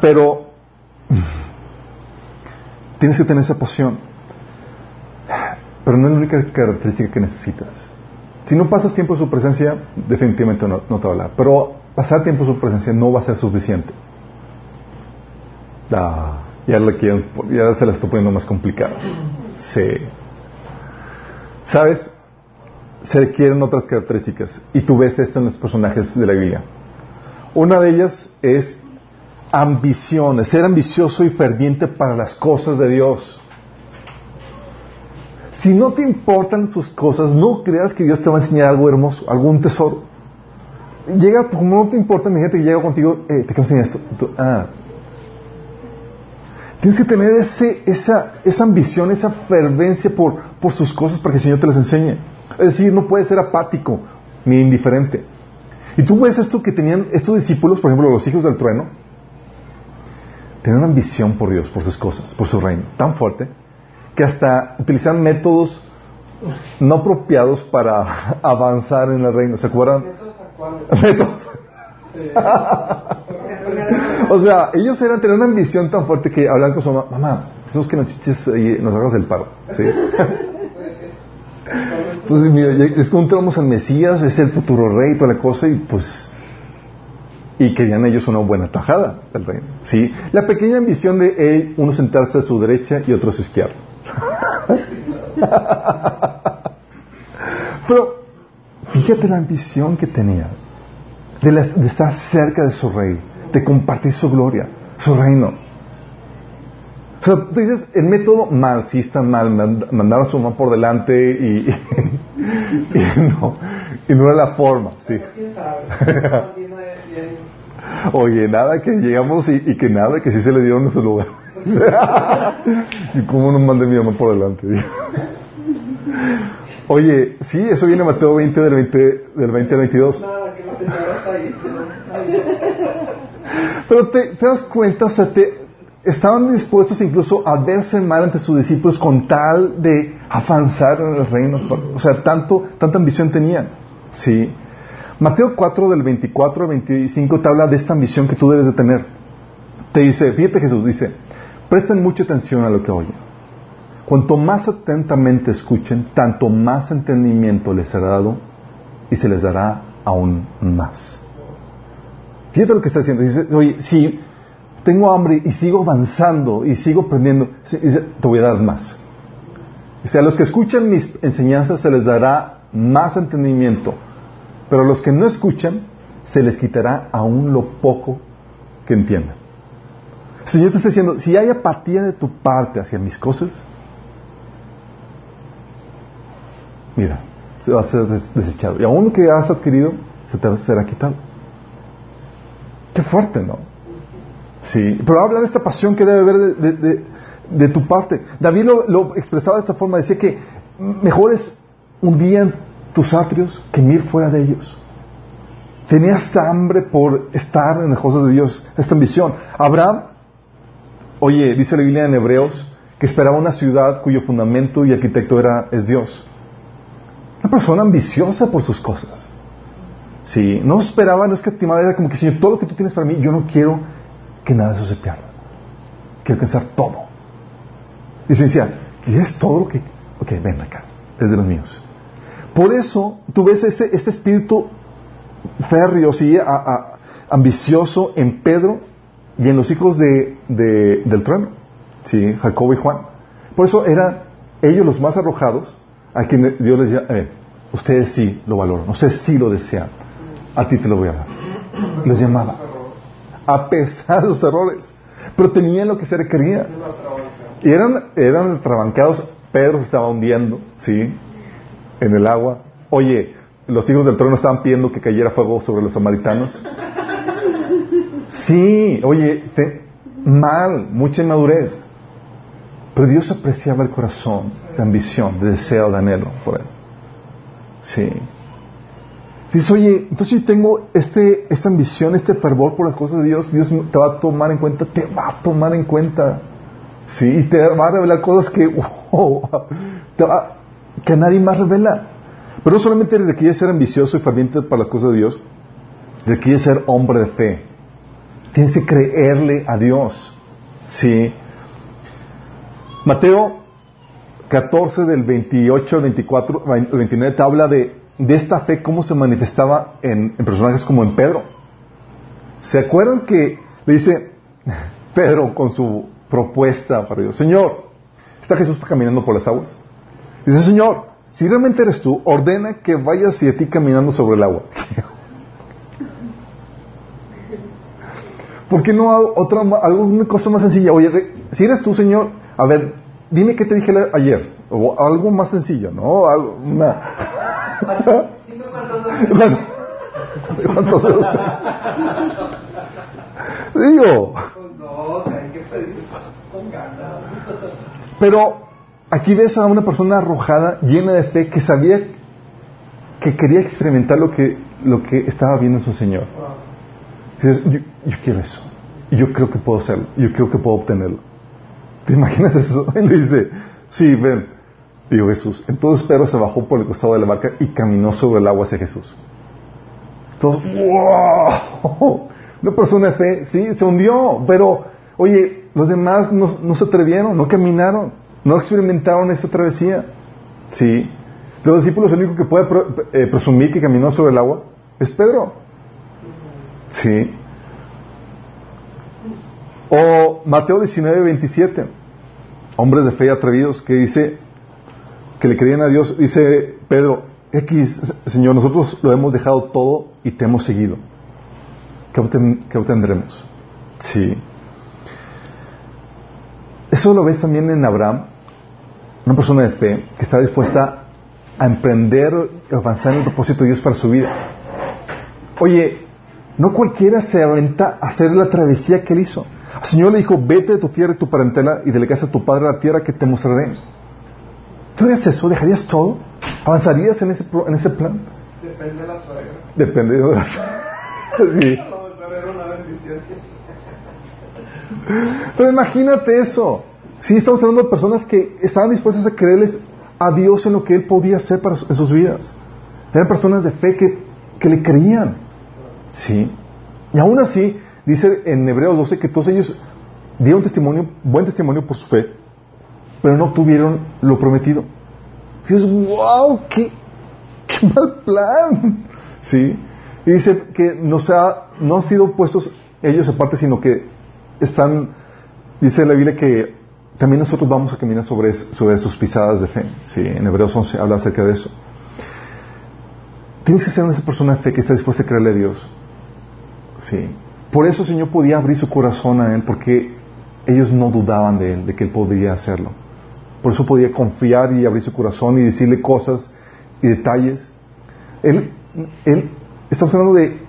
Pero tienes que tener esa pasión. Pero no es la única característica que necesitas. Si no pasas tiempo en su presencia, definitivamente no, no te va a hablar. Pero pasar tiempo en su presencia no va a ser suficiente. Ah, ya, ya se la estoy poniendo más complicada. Sí. ¿Sabes? Se requieren otras características. Y tú ves esto en los personajes de la Biblia. Una de ellas es ambición, ser ambicioso y ferviente para las cosas de Dios. Si no te importan sus cosas, no creas que Dios te va a enseñar algo hermoso, algún tesoro. Llega, como no te importa, mi gente que llega contigo, eh, te quiero enseñar esto. ah, Tienes que tener ese, esa, esa ambición, esa fervencia por, por sus cosas para que el Señor te las enseñe. Es decir, no puedes ser apático ni indiferente. Y tú ves esto que tenían estos discípulos, por ejemplo, los hijos del trueno, tenían una ambición por Dios, por sus cosas, por su reino, tan fuerte, que hasta utilizan métodos no apropiados para avanzar en el reino. ¿Se acuerdan? Métodos o sea, ellos eran tener una ambición tan fuerte que hablaban con su mamá, mamá, tenemos que nos chiches y nos hagas el paro. ¿sí? pues mira, encontramos al Mesías, es el futuro rey y toda la cosa, y pues y querían ellos una buena tajada del reino. ¿sí? La pequeña ambición de él, uno sentarse a su derecha y otro a su izquierda. Pero fíjate la ambición que tenía de, estar cerca de su rey, de compartir su gloria, su reino. O sea, tú dices, el método mal, sí está mal, mandar a su mamá por delante y, no, y no era la forma, sí. Oye, nada que llegamos y, que nada que sí se le dieron en su lugar. y cómo no mandé mi mamá por delante. Oye, sí, eso viene Mateo 20 del 20, del 20 al 22. Pero te, das cuenta, o sea, te, estaban dispuestos incluso a verse mal ante sus discípulos con tal de avanzar en el reino. O sea, tanto, tanta ambición tenían. Sí. Mateo 4 del 24 al 25 te habla de esta ambición que tú debes de tener. Te dice, fíjate Jesús, dice, presten mucha atención a lo que oyen. Cuanto más atentamente escuchen, tanto más entendimiento les será dado y se les dará aún más. Fíjate lo que está diciendo. Dice, oye, si tengo hambre y sigo avanzando y sigo aprendiendo, te voy a dar más. Dice, a los que escuchan mis enseñanzas se les dará más entendimiento, pero a los que no escuchan se les quitará aún lo poco que entiendan. Señor te está diciendo, si hay apatía de tu parte hacia mis cosas, mira, se va a ser desechado. Y aún lo que has adquirido se te será quitado. Qué fuerte, ¿no? Sí, pero habla de esta pasión que debe haber de, tu parte. David lo, expresaba de esta forma, decía que mejor es un día en tus atrios que mil fuera de ellos. Tenía esta hambre por estar en las cosas de Dios, esta ambición. Abraham, oye, dice la Biblia en Hebreos, que esperaba una ciudad cuyo fundamento y arquitecto era, es Dios. Una persona ambiciosa por sus cosas. Sí, no esperaba, no es que era como que, Señor, todo lo que tú tienes para mí, yo no quiero que nada de eso se pierda. Quiero alcanzar todo. Y se decía, ¿quieres todo lo que...? Ok, ven acá, es de los míos. Por eso, tú ves ese, este espíritu férreo, sí, ambicioso en Pedro y en los hijos de, del trono, sí, Jacobo y Juan. Por eso eran ellos los más arrojados a quien Dios les decía, eh, ustedes sí lo valoran, ustedes sí lo desean, a ti te lo voy a dar. Los llamaba, a pesar de sus errores, pero tenían lo que se requería. Y eran, eran trabancados, Pedro se estaba hundiendo, ¿sí? En el agua. Oye, los hijos del trono estaban pidiendo que cayera fuego sobre los samaritanos. Sí, oye, mal, mucha inmadurez. Pero Dios apreciaba el corazón, la ambición, el deseo, de anhelo por él. Sí. Dice, oye, entonces yo tengo este, esta ambición, este fervor por las cosas de Dios, Dios te va a tomar en cuenta, te va a tomar en cuenta. Sí, y te va a revelar cosas que, que nadie más revela. Pero no solamente requiere ser ambicioso y ferviente para las cosas de Dios, requiere ser hombre de fe. Tienes que creerle a Dios. Sí. Mateo 14 del 28 al 24, 29 te habla de, de esta fe, cómo se manifestaba en, personajes como en Pedro. ¿Se acuerdan que le dice Pedro con su propuesta para Dios? Señor, está Jesús caminando por las aguas. Dice, Señor, si realmente eres tú, ordena que vayas y a ti caminando sobre el agua. ¿Por qué no otra, alguna cosa más sencilla? Oye, si eres tú, Señor, a ver, dime qué te dije ayer. O algo más sencillo, ¿no? Algo, una... ¿Cuántos dedos Digo. Pero Aquí ves a una persona arrojada, llena de fe, que sabía que quería experimentar lo que, lo que estaba viendo en su Señor. dices, yo, quiero eso. Yo creo que puedo hacerlo. Yo creo que puedo obtenerlo. ¿Te imaginas eso? Y le dice, sí, ven. Dijo Jesús. Entonces Pedro se bajó por el costado de la barca y caminó sobre el agua hacia Jesús. Entonces, ¡wow! Una persona de fe, sí, se hundió. Pero, oye, los demás no, no se atrevieron, no caminaron. No experimentaron esa travesía. Sí. De los discípulos, el único que puede eh, presumir que caminó sobre el agua es Pedro. Sí. O Mateo 19, 27. Hombres de fe atrevidos que dice que le creían a Dios. Dice Pedro, X, Señor, nosotros lo hemos dejado todo y te hemos seguido. ¿Qué, obtendremos? Sí. Eso lo ves también en Abraham una persona de fe que está dispuesta a emprender y avanzar en el propósito de Dios para su vida. Oye, no cualquiera se aventa a hacer la travesía que él hizo. El Señor le dijo, vete de tu tierra y tu parentela y de la casa de tu padre a la tierra que te mostraré. ¿Tú harías eso? ¿Dejarías todo? ¿Avanzarías en ese, en ese plan? Depende de la suegra. Depende de la sí. Pero imagínate eso. Sí, estamos hablando de personas que estaban dispuestas a creerles a Dios en lo que Él podía hacer para en sus vidas. Eran personas de fe que, que le creían. Sí. Y aún así, dice en Hebreos 12 que todos ellos dieron testimonio, buen testimonio por su fe, pero no obtuvieron lo prometido. Y dices, wow, qué, mal plan. Sí. Y dice que no, se ha, no han sido puestos ellos aparte, sino que están, dice la Biblia que también nosotros vamos a caminar sobre, sobre sus pisadas de fe. ¿sí? En Hebreos 11 habla acerca de eso. Tienes que ser una persona de fe que está dispuesta a creerle a Dios. Sí. Por eso el Señor podía abrir su corazón a Él, porque ellos no dudaban de Él, de que Él podría hacerlo. Por eso podía confiar y abrir su corazón y decirle cosas y detalles. Él, él estamos hablando de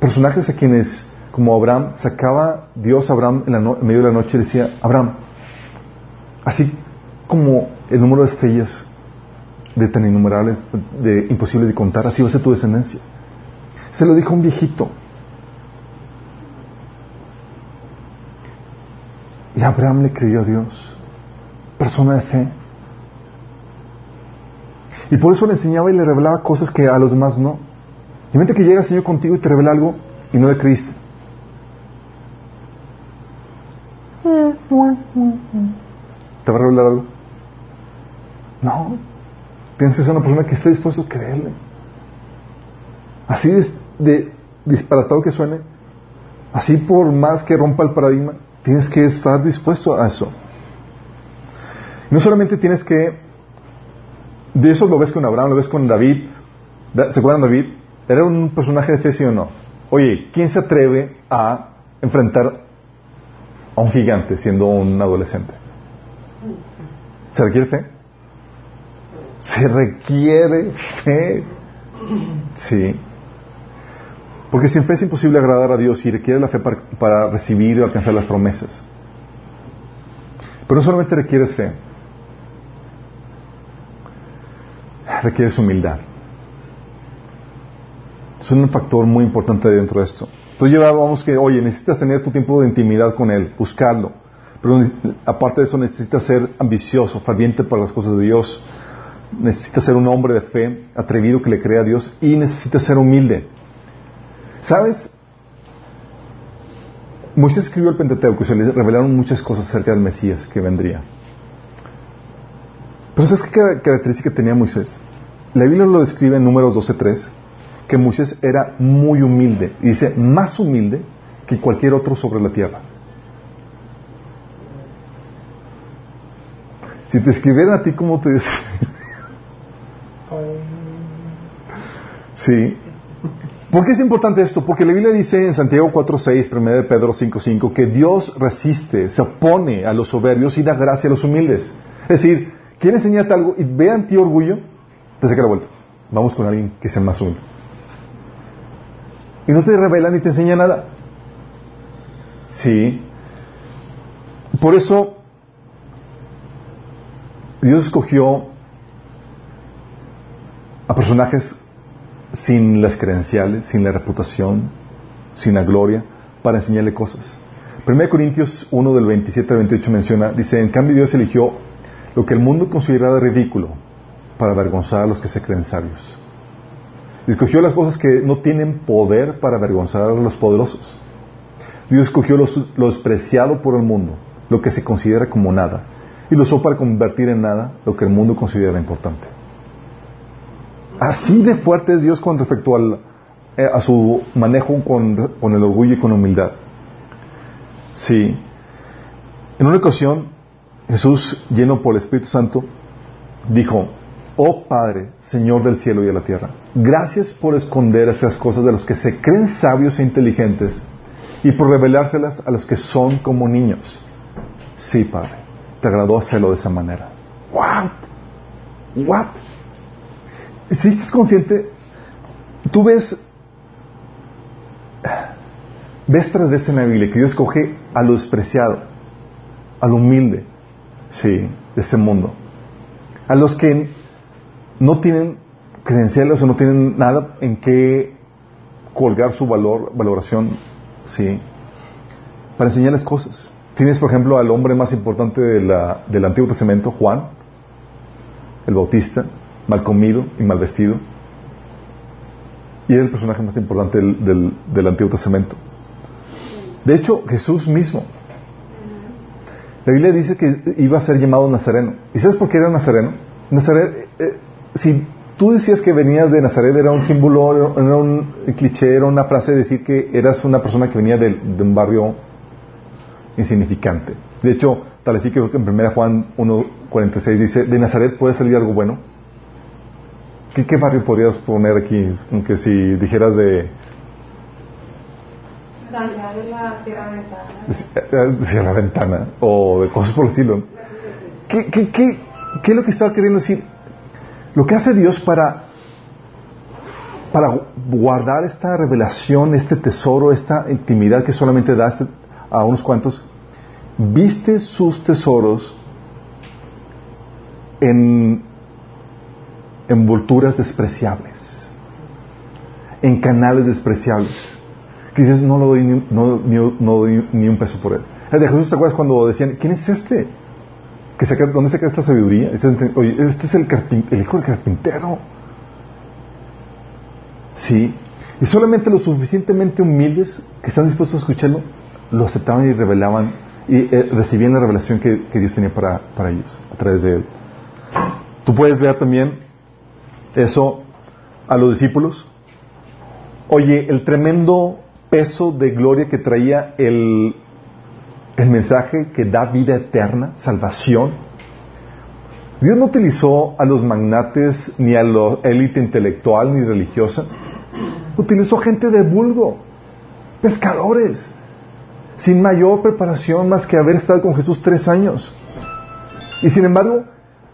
personajes a quienes como Abraham, sacaba Dios a Abraham en, en medio de la noche y decía, Abraham, así como el número de estrellas de tan innumerables, de imposibles de contar, así va a ser tu descendencia. Se lo dijo un viejito. Y Abraham le creyó a Dios, persona de fe. Y por eso le enseñaba y le revelaba cosas que a los demás no. Y mente que llega el Señor contigo y te revela algo y no le creíste. ¿Te va a revelar algo? No. Tienes que ser una persona que esté dispuesto a creerle. Así de, disparatado que suene, así por más que rompa el paradigma, tienes que estar dispuesto a eso. No solamente tienes que, de eso lo ves con Abraham, lo ves con David. ¿Se acuerdan David? Era un personaje de fe, sí o no. Oye, ¿quién se atreve a enfrentar a un gigante siendo un adolescente? ¿Se requiere fe? Se requiere fe. Sí. Porque sin fe es imposible agradar a Dios y requiere la fe para, recibir y alcanzar las promesas. Pero no solamente requieres fe, requieres humildad. Es un factor muy importante dentro de esto. Entonces llevábamos que, oye, necesitas tener tu tiempo de intimidad con Él, buscarlo. Pero aparte de eso necesitas ser ambicioso, ferviente para las cosas de Dios, necesita ser un hombre de fe, atrevido que le crea a Dios y necesita ser humilde. ¿Sabes? Moisés escribió el Pentateuco y se le revelaron muchas cosas acerca del Mesías que vendría. Pero ¿sabes qué característica tenía Moisés? La Biblia lo describe en números 12.3, que Moisés era muy humilde, y dice, más humilde que cualquier otro sobre la tierra. Si te escribieran a ti, ¿cómo te? Sí. ¿Por qué es importante esto? Porque la Biblia dice en Santiago 4.6, 1 de Pedro 5.5, que Dios resiste, se opone a los soberbios y da gracia a los humildes. Es decir, quiere enseñarte algo y ve en ti orgullo, te saca la vuelta. Vamos con alguien que sea más humilde. Y no te revela ni te enseña nada. Sí. Por eso, Dios escogió a personajes sin las credenciales, sin la reputación, sin la gloria, para enseñarle cosas. 1 Corintios 1 del 27 al 28 menciona, dice, en cambio Dios eligió lo que el mundo consideraba ridículo para avergonzar a los que se creen sabios. Escogió las cosas que no tienen poder para avergonzar a los poderosos. Dios escogió lo, despreciado por el mundo, lo que se considera como nada, y lo usó para convertir en nada lo que el mundo considera importante. Así de fuerte es Dios con respecto al, eh, a su manejo con, el orgullo y con humildad. Sí. En una ocasión, Jesús, lleno por el Espíritu Santo, dijo, Oh Padre, Señor del cielo y de la tierra, gracias por esconder esas cosas de los que se creen sabios e inteligentes y por revelárselas a los que son como niños. Sí, Padre, te agradó hacerlo de esa manera. What? What? Si estás consciente, tú ves, ves tras veces en la Biblia que Dios escoge a lo despreciado, a lo humilde, sí, de ese mundo, a los que no tienen credenciales o no tienen nada en qué colgar su valor, valoración, sí, para enseñarles cosas. Tienes, por ejemplo, al hombre más importante del Antiguo Testamento, Juan, el Bautista, mal comido y mal vestido. Y era el personaje más importante del, del, Antiguo Testamento. De hecho, Jesús mismo. La Biblia dice que iba a ser llamado Nazareno. ¿Y sabes por qué era Nazareno? Nazaret, eh, si tú decías que venías de Nazaret, era un símbolo, era un cliché, era una frase de decir que eras una persona que venía de, un barrio insignificante. De hecho, tal así que en 1 Juan 1.46 dice, de Nazaret puede salir algo bueno. ¿Qué, barrio podrías poner aquí? Aunque si dijeras de... de la Sierra Ventana. De Sierra Ventana, o de cosas por el estilo. ¿Qué, qué, qué, qué es lo que está queriendo decir? Lo que hace Dios para para guardar esta revelación, este tesoro, esta intimidad que solamente da este, a unos cuantos, viste sus tesoros en envolturas despreciables, en canales despreciables. Que dices, no, lo doy ni, no, doy ni un peso por él. De Jesús, ¿te acuerdas cuando decían, ¿quién es este? Que saca, ¿Dónde saca esta sabiduría? Oye, este es el, el hijo del carpintero. Sí. Y solamente los suficientemente humildes que están dispuestos a escucharlo, lo aceptaban y revelaban y eh, recibían la revelación que, Dios tenía para, para, ellos a través de él. Tú puedes ver también eso a los discípulos. Oye, el tremendo peso de gloria que traía el, el mensaje que da vida eterna, salvación. Dios no utilizó a los magnates ni a la élite intelectual ni religiosa. Utilizó gente de vulgo, pescadores, sin mayor preparación más que haber estado con Jesús tres años. Y sin embargo,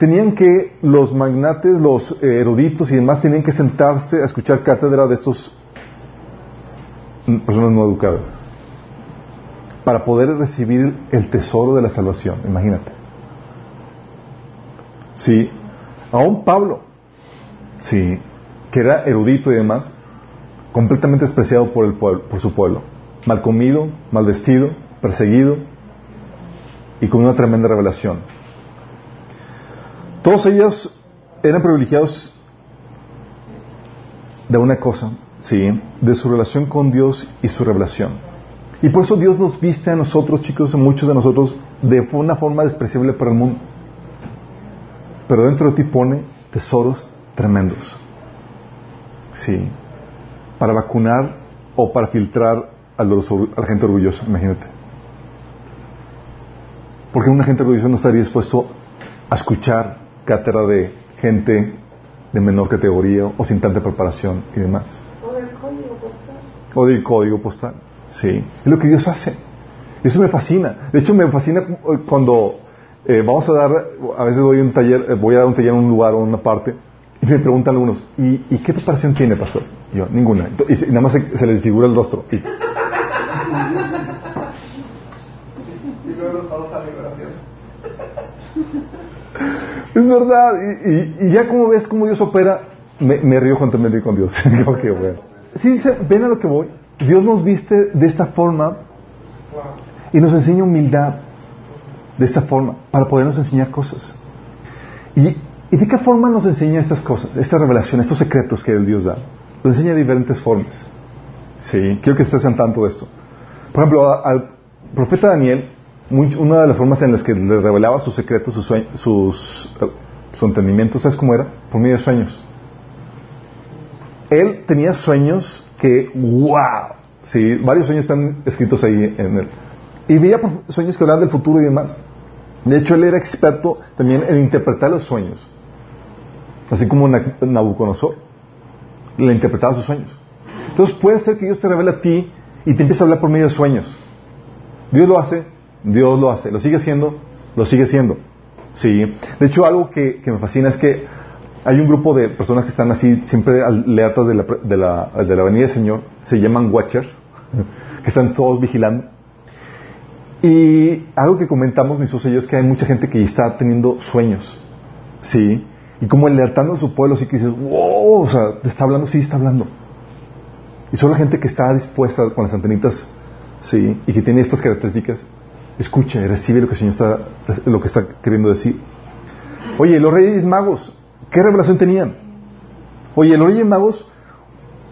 tenían que los magnates, los eruditos y demás, tenían que sentarse a escuchar cátedra de estos personas no educadas para poder recibir el tesoro de la salvación, imagínate. Sí, aún Pablo, sí, que era erudito y demás, completamente despreciado por, el pueblo, por su pueblo, mal comido, mal vestido, perseguido y con una tremenda revelación. Todos ellos eran privilegiados de una cosa, sí, de su relación con Dios y su revelación. Y por eso Dios nos viste a nosotros, chicos, a muchos de nosotros, de una forma despreciable para el mundo. Pero dentro de ti pone tesoros tremendos. Sí para vacunar o para filtrar a, la gente orgullosa, imagínate. Porque una gente orgullosa no estaría dispuesto a escuchar cátedra de gente de menor categoría o sin tanta preparación y demás. O del código postal. O del código postal, sí. Es lo que Dios hace. Eso me fascina. De hecho, me fascina cuando eh, vamos a dar, a veces doy un taller, eh, voy a dar un taller en un lugar o en una parte, y me preguntan algunos, ¿y, ¿y qué preparación tiene, pastor? yo, ninguna. Y, nada más se, les desfigura el rostro. Y, Es verdad. Y, ya como ves cómo Dios opera, me, río cuando con Dios. okay, bueno. Sí, ven a lo que voy. Dios nos viste de esta forma y nos enseña humildad de esta forma para podernos enseñar cosas. ¿Y, ¿Y de qué forma nos enseña estas cosas, esta revelación, estos secretos que el Dios da? Lo enseña de diferentes formas. Sí, quiero que estés en tanto de esto. Por ejemplo, al profeta Daniel, una de las formas en las que le revelaba sus secretos, sus, sus, su entendimiento, ¿sabes cómo era? Por medio de sueños. Él tenía sueños que, wow, sí, varios sueños están escritos ahí en él. Y veía sueños que hablaban del futuro y demás. De hecho, él era experto también en interpretar los sueños. Así como Nabucodonosor le interpretaba sus sueños. Entonces puede ser que Dios te revele a ti y te empiece a hablar por medio de sueños. Dios lo hace, Dios lo hace. ¿Lo sigue haciendo? Lo sigue haciendo. Sí. De hecho, algo que, me fascina es que hay un grupo de personas que están así, siempre alertas de la, de la, de la venida del Señor. Se llaman Watchers, que están todos vigilando. Y algo que comentamos mis yo es que hay mucha gente que está teniendo sueños. Sí y como alertando a su pueblo, así que dices, wow, o sea, ¿te está hablando? Sí, está hablando. Y solo la gente que está dispuesta con las antenitas, sí, y que tiene estas características, escucha y recibe lo que el Señor está, lo que está queriendo decir. Oye, los reyes magos, ¿qué revelación tenían? Oye, los reyes magos,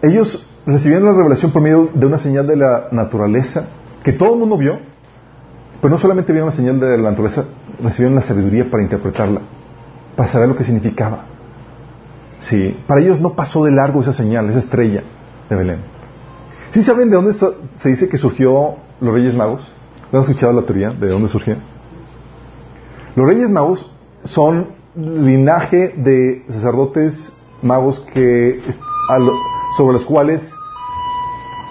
ellos recibieron la revelación por medio de una señal de la naturaleza que todo el mundo vio, pero no solamente vieron la señal de la naturaleza, recibieron la sabiduría para interpretarla para saber lo que significaba. Sí, para ellos no pasó de largo esa señal, esa estrella de Belén. ¿Sí saben de dónde se dice que surgió los Reyes Magos? ¿Han escuchado la teoría de dónde surgió? Los Reyes Magos son linaje de sacerdotes magos que sobre los cuales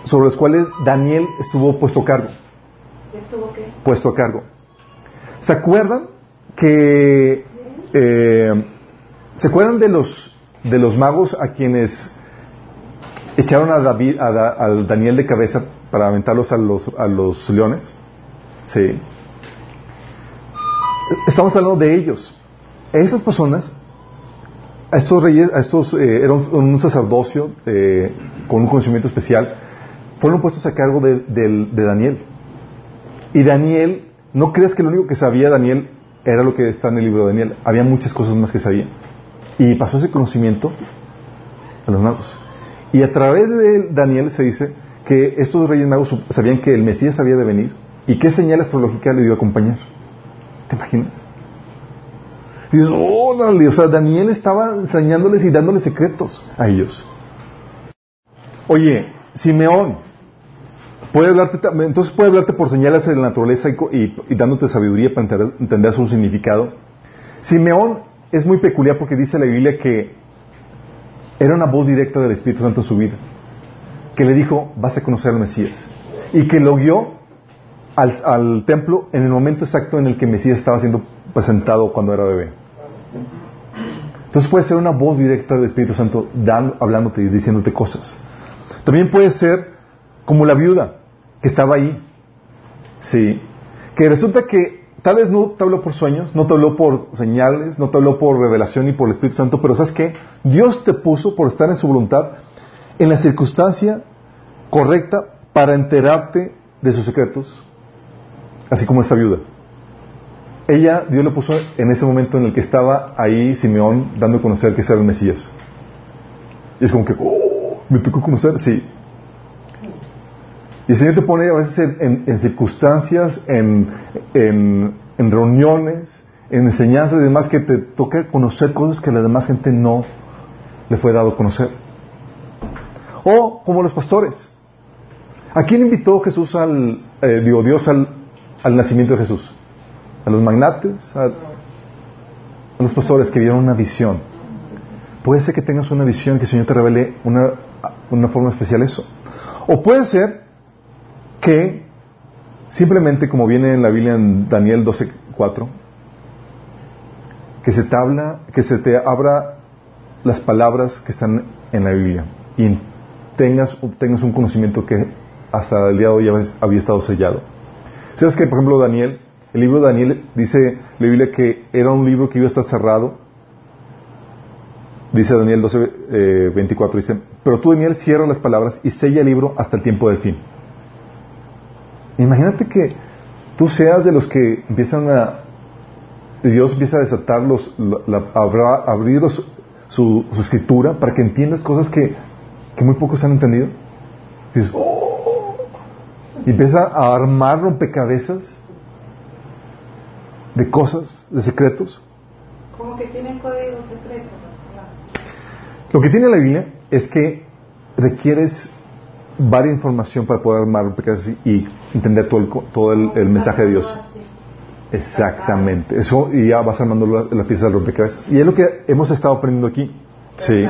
sobre los cuales Daniel estuvo puesto a cargo. ¿Estuvo qué? Puesto a cargo. ¿Se acuerdan que eh, ¿Se acuerdan de los, de los magos a quienes echaron a, David, a, Da- al Daniel de cabeza para aventarlos a los, a los leones. Sí. Estamos hablando de ellos. Esas personas, a estos reyes, a estos, eh, era un, sacerdocio eh, con un conocimiento especial, fueron puestos a cargo de, de Daniel. Y Daniel, no creas que lo único que sabía Daniel era lo que está en el libro de Daniel. Había muchas cosas más que sabía. Y pasó ese conocimiento a los magos. Y a través de Daniel se dice que estos reyes magos sabían que el Mesías había de venir y qué señal astrológica le iba a acompañar. ¿Te imaginas? Dices, órale, o sea, Daniel estaba enseñándoles y dándoles secretos a ellos. Oye, Simeón, puede hablarte, entonces puede hablarte por señales de la naturaleza y- y dándote sabiduría para entender, entender su significado. Simeón es muy peculiar porque dice la Biblia que era una voz directa del Espíritu Santo en su vida, que le dijo, vas a conocer al Mesías, y que lo guió al, templo en el momento exacto en el que Mesías estaba siendo presentado cuando era bebé. Entonces puede ser una voz directa del Espíritu Santo dando, hablándote y diciéndote cosas. También puede ser como la viuda que estaba ahí. Sí. Que resulta que tal vez no te habló por sueños, no te habló por señales, no te habló por revelación ni por el Espíritu Santo, pero ¿sabes qué? Dios te puso por estar en su voluntad en la circunstancia correcta para enterarte de sus secretos, así como esta viuda. Ella, Dios le puso en ese momento en el que estaba ahí Simeón dando a conocer que era el Mesías. Y es como que, oh, me tocó conocer, sí. Y el Señor te pone a veces en, circunstancias, en, en- reuniones, en enseñanzas y demás que te toca conocer cosas que la demás gente no le fue dado a conocer. O como los pastores. ¿A quién invitó Jesús al, eh, digo, Dios al, al nacimiento de Jesús? ¿A los magnates? ¿A, los pastores que vieron una visión? Puede ser que tengas una visión que el Señor te revele una, una forma especial eso. O puede ser que simplemente, como viene en la Biblia en Daniel 12:4, que se te habla, que se te abra las palabras que están en la Biblia y tengas, tengas un conocimiento que hasta el día de hoy había estado sellado. ¿Sabes que, por ejemplo, Daniel, el libro de Daniel dice la Biblia que era un libro que iba a estar cerrado? Dice Daniel 12, eh, 24, dice, pero tú, Daniel, cierra las palabras y sella el libro hasta el tiempo del fin. Imagínate que tú seas de los que empiezan a... Dios empieza a desatar abra- abrir su, escritura para que entiendas cosas que, muy pocos han entendido. Dices, "Oh". Y empieza a armar rompecabezas de cosas, de secretos. Como que tienen códigos secretos. Lo que tiene la Biblia es que requieres varia información para poder armar rompecabezas y entender todo el, todo el, el mensaje de Dios. Exactamente. Eso y ya vas armando la- las piezas del rompecabezas. Y es lo que hemos estado aprendiendo aquí. Sí.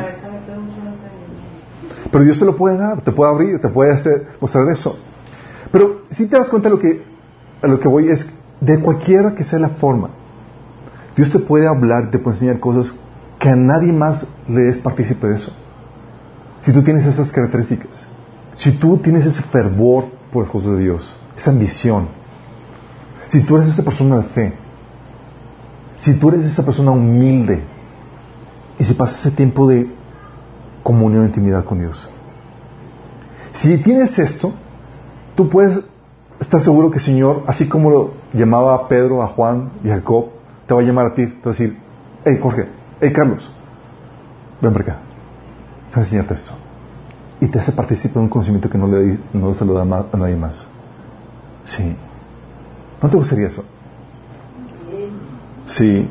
Pero Dios te lo puede dar, te puede abrir, te puede hacer, mostrar eso. Pero si te das cuenta lo que, a lo que voy es, de cualquiera que sea la forma, Dios te puede hablar, te puede enseñar cosas que a nadie más le es partícipe de eso. Si tú tienes esas características, si tú tienes ese fervor por las cosas de Dios, esa ambición, si tú eres esa persona de fe, si tú eres esa persona humilde, y si pasas ese tiempo de comunión e intimidad con Dios. Si tienes esto, tú puedes estar seguro que el Señor, así como lo llamaba a Pedro, a Juan y a Jacob, te va a llamar a ti, te va a decir, hey Jorge, hey Carlos, ven para acá, voy a enseñarte esto. Y te hace participar de un conocimiento que no, le, se lo da a nadie más. Sí. ¿No te gustaría eso? Sí.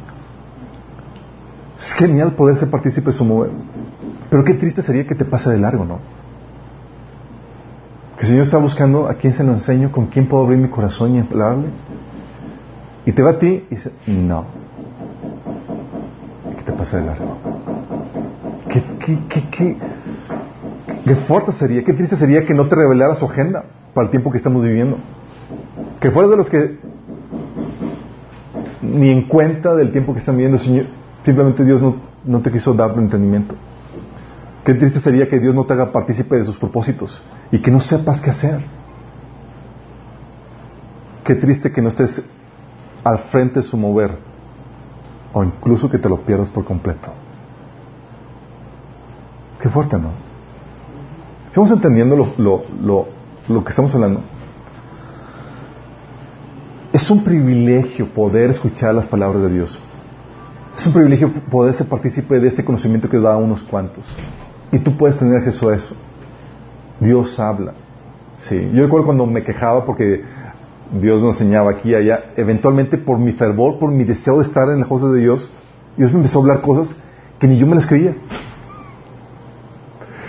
Es genial poder ser partícipe de su mover. Pero qué triste sería que te pase de largo, ¿no? Que el Señor está buscando a quién se lo enseño, con quién puedo abrir mi corazón y hablarle. Y te va a ti y dice, no. Que te pase de largo. ¿Qué, qué, qué, qué, qué fuerte sería, qué triste sería que no te revelara su agenda para el tiempo que estamos viviendo. Que fueras de los que ni en cuenta del tiempo que están viviendo, Señor. Simplemente Dios no, no te quiso dar entendimiento. Qué triste sería que Dios no te haga partícipe de sus propósitos y que no sepas qué hacer. Qué triste que no estés al frente de su mover o incluso que te lo pierdas por completo. Qué fuerte, ¿no? Estamos entendiendo lo, lo, lo, lo que estamos hablando. Es un privilegio poder escuchar las palabras de Dios. Es un privilegio poder ser partícipe de este conocimiento que da a unos cuantos. Y tú puedes tener acceso a eso. Dios habla. Sí. Yo recuerdo cuando me quejaba porque Dios nos enseñaba aquí y allá, eventualmente por mi fervor, por mi deseo de estar en las cosas de Dios, Dios me empezó a hablar cosas que ni yo me las creía.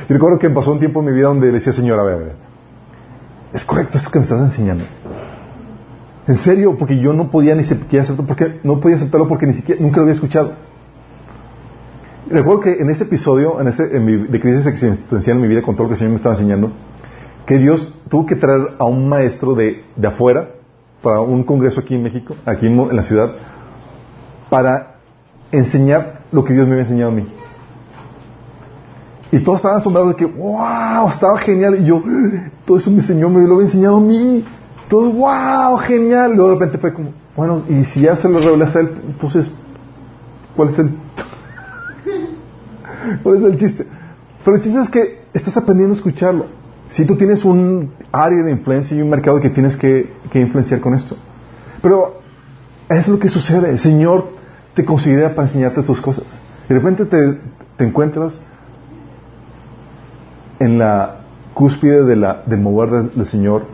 Y recuerdo que pasó un tiempo en mi vida donde decía, Señor, a ver, a ver, es correcto esto que me estás enseñando. En serio, porque yo no podía ni siquiera aceptarlo, porque no podía aceptarlo porque ni siquiera, nunca lo había escuchado. Recuerdo que en ese episodio, en ese, de crisis existencial en mi vida, con todo lo que el Señor me estaba enseñando, que Dios tuvo que traer a un maestro de, de afuera, para un congreso aquí en México, aquí en la ciudad, para enseñar lo que Dios me había enseñado a mí. Y todos estaban asombrados de que, wow, estaba genial. Y yo, todo eso mi Señor me lo había enseñado a mí. Todo, wow, genial. Y luego de repente fue como, bueno, y si ya se lo revelaste a él, entonces, ¿cuál es el, el chiste? Pero el chiste es que estás aprendiendo a escucharlo. Si tú tienes un área de influencia y un mercado que tienes que, influenciar con esto. Pero es lo que sucede. El Señor te considera para enseñarte tus cosas. De repente te, encuentras en la cúspide de la, del mover del, Señor,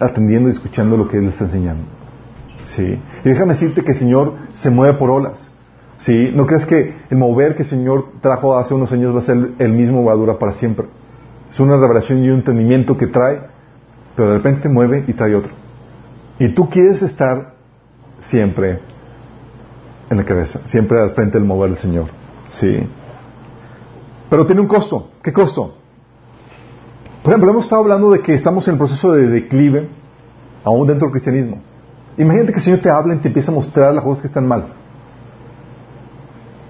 atendiendo y escuchando lo que Él está enseñando. ¿Sí? Y déjame decirte que el Señor se mueve por olas. ¿Sí? No crees que el mover que el Señor trajo hace unos años va a ser el mismo, va a durar para siempre. Es una revelación y un entendimiento que trae, pero de repente mueve y trae otro. Y tú quieres estar siempre en la cabeza, siempre al frente del mover del Señor. Sí. Pero tiene un costo. ¿Qué costo? Por ejemplo, hemos estado hablando de que estamos en el proceso de declive, aún dentro del cristianismo. Imagínate que el Señor te habla y te empieza a mostrar las cosas que están mal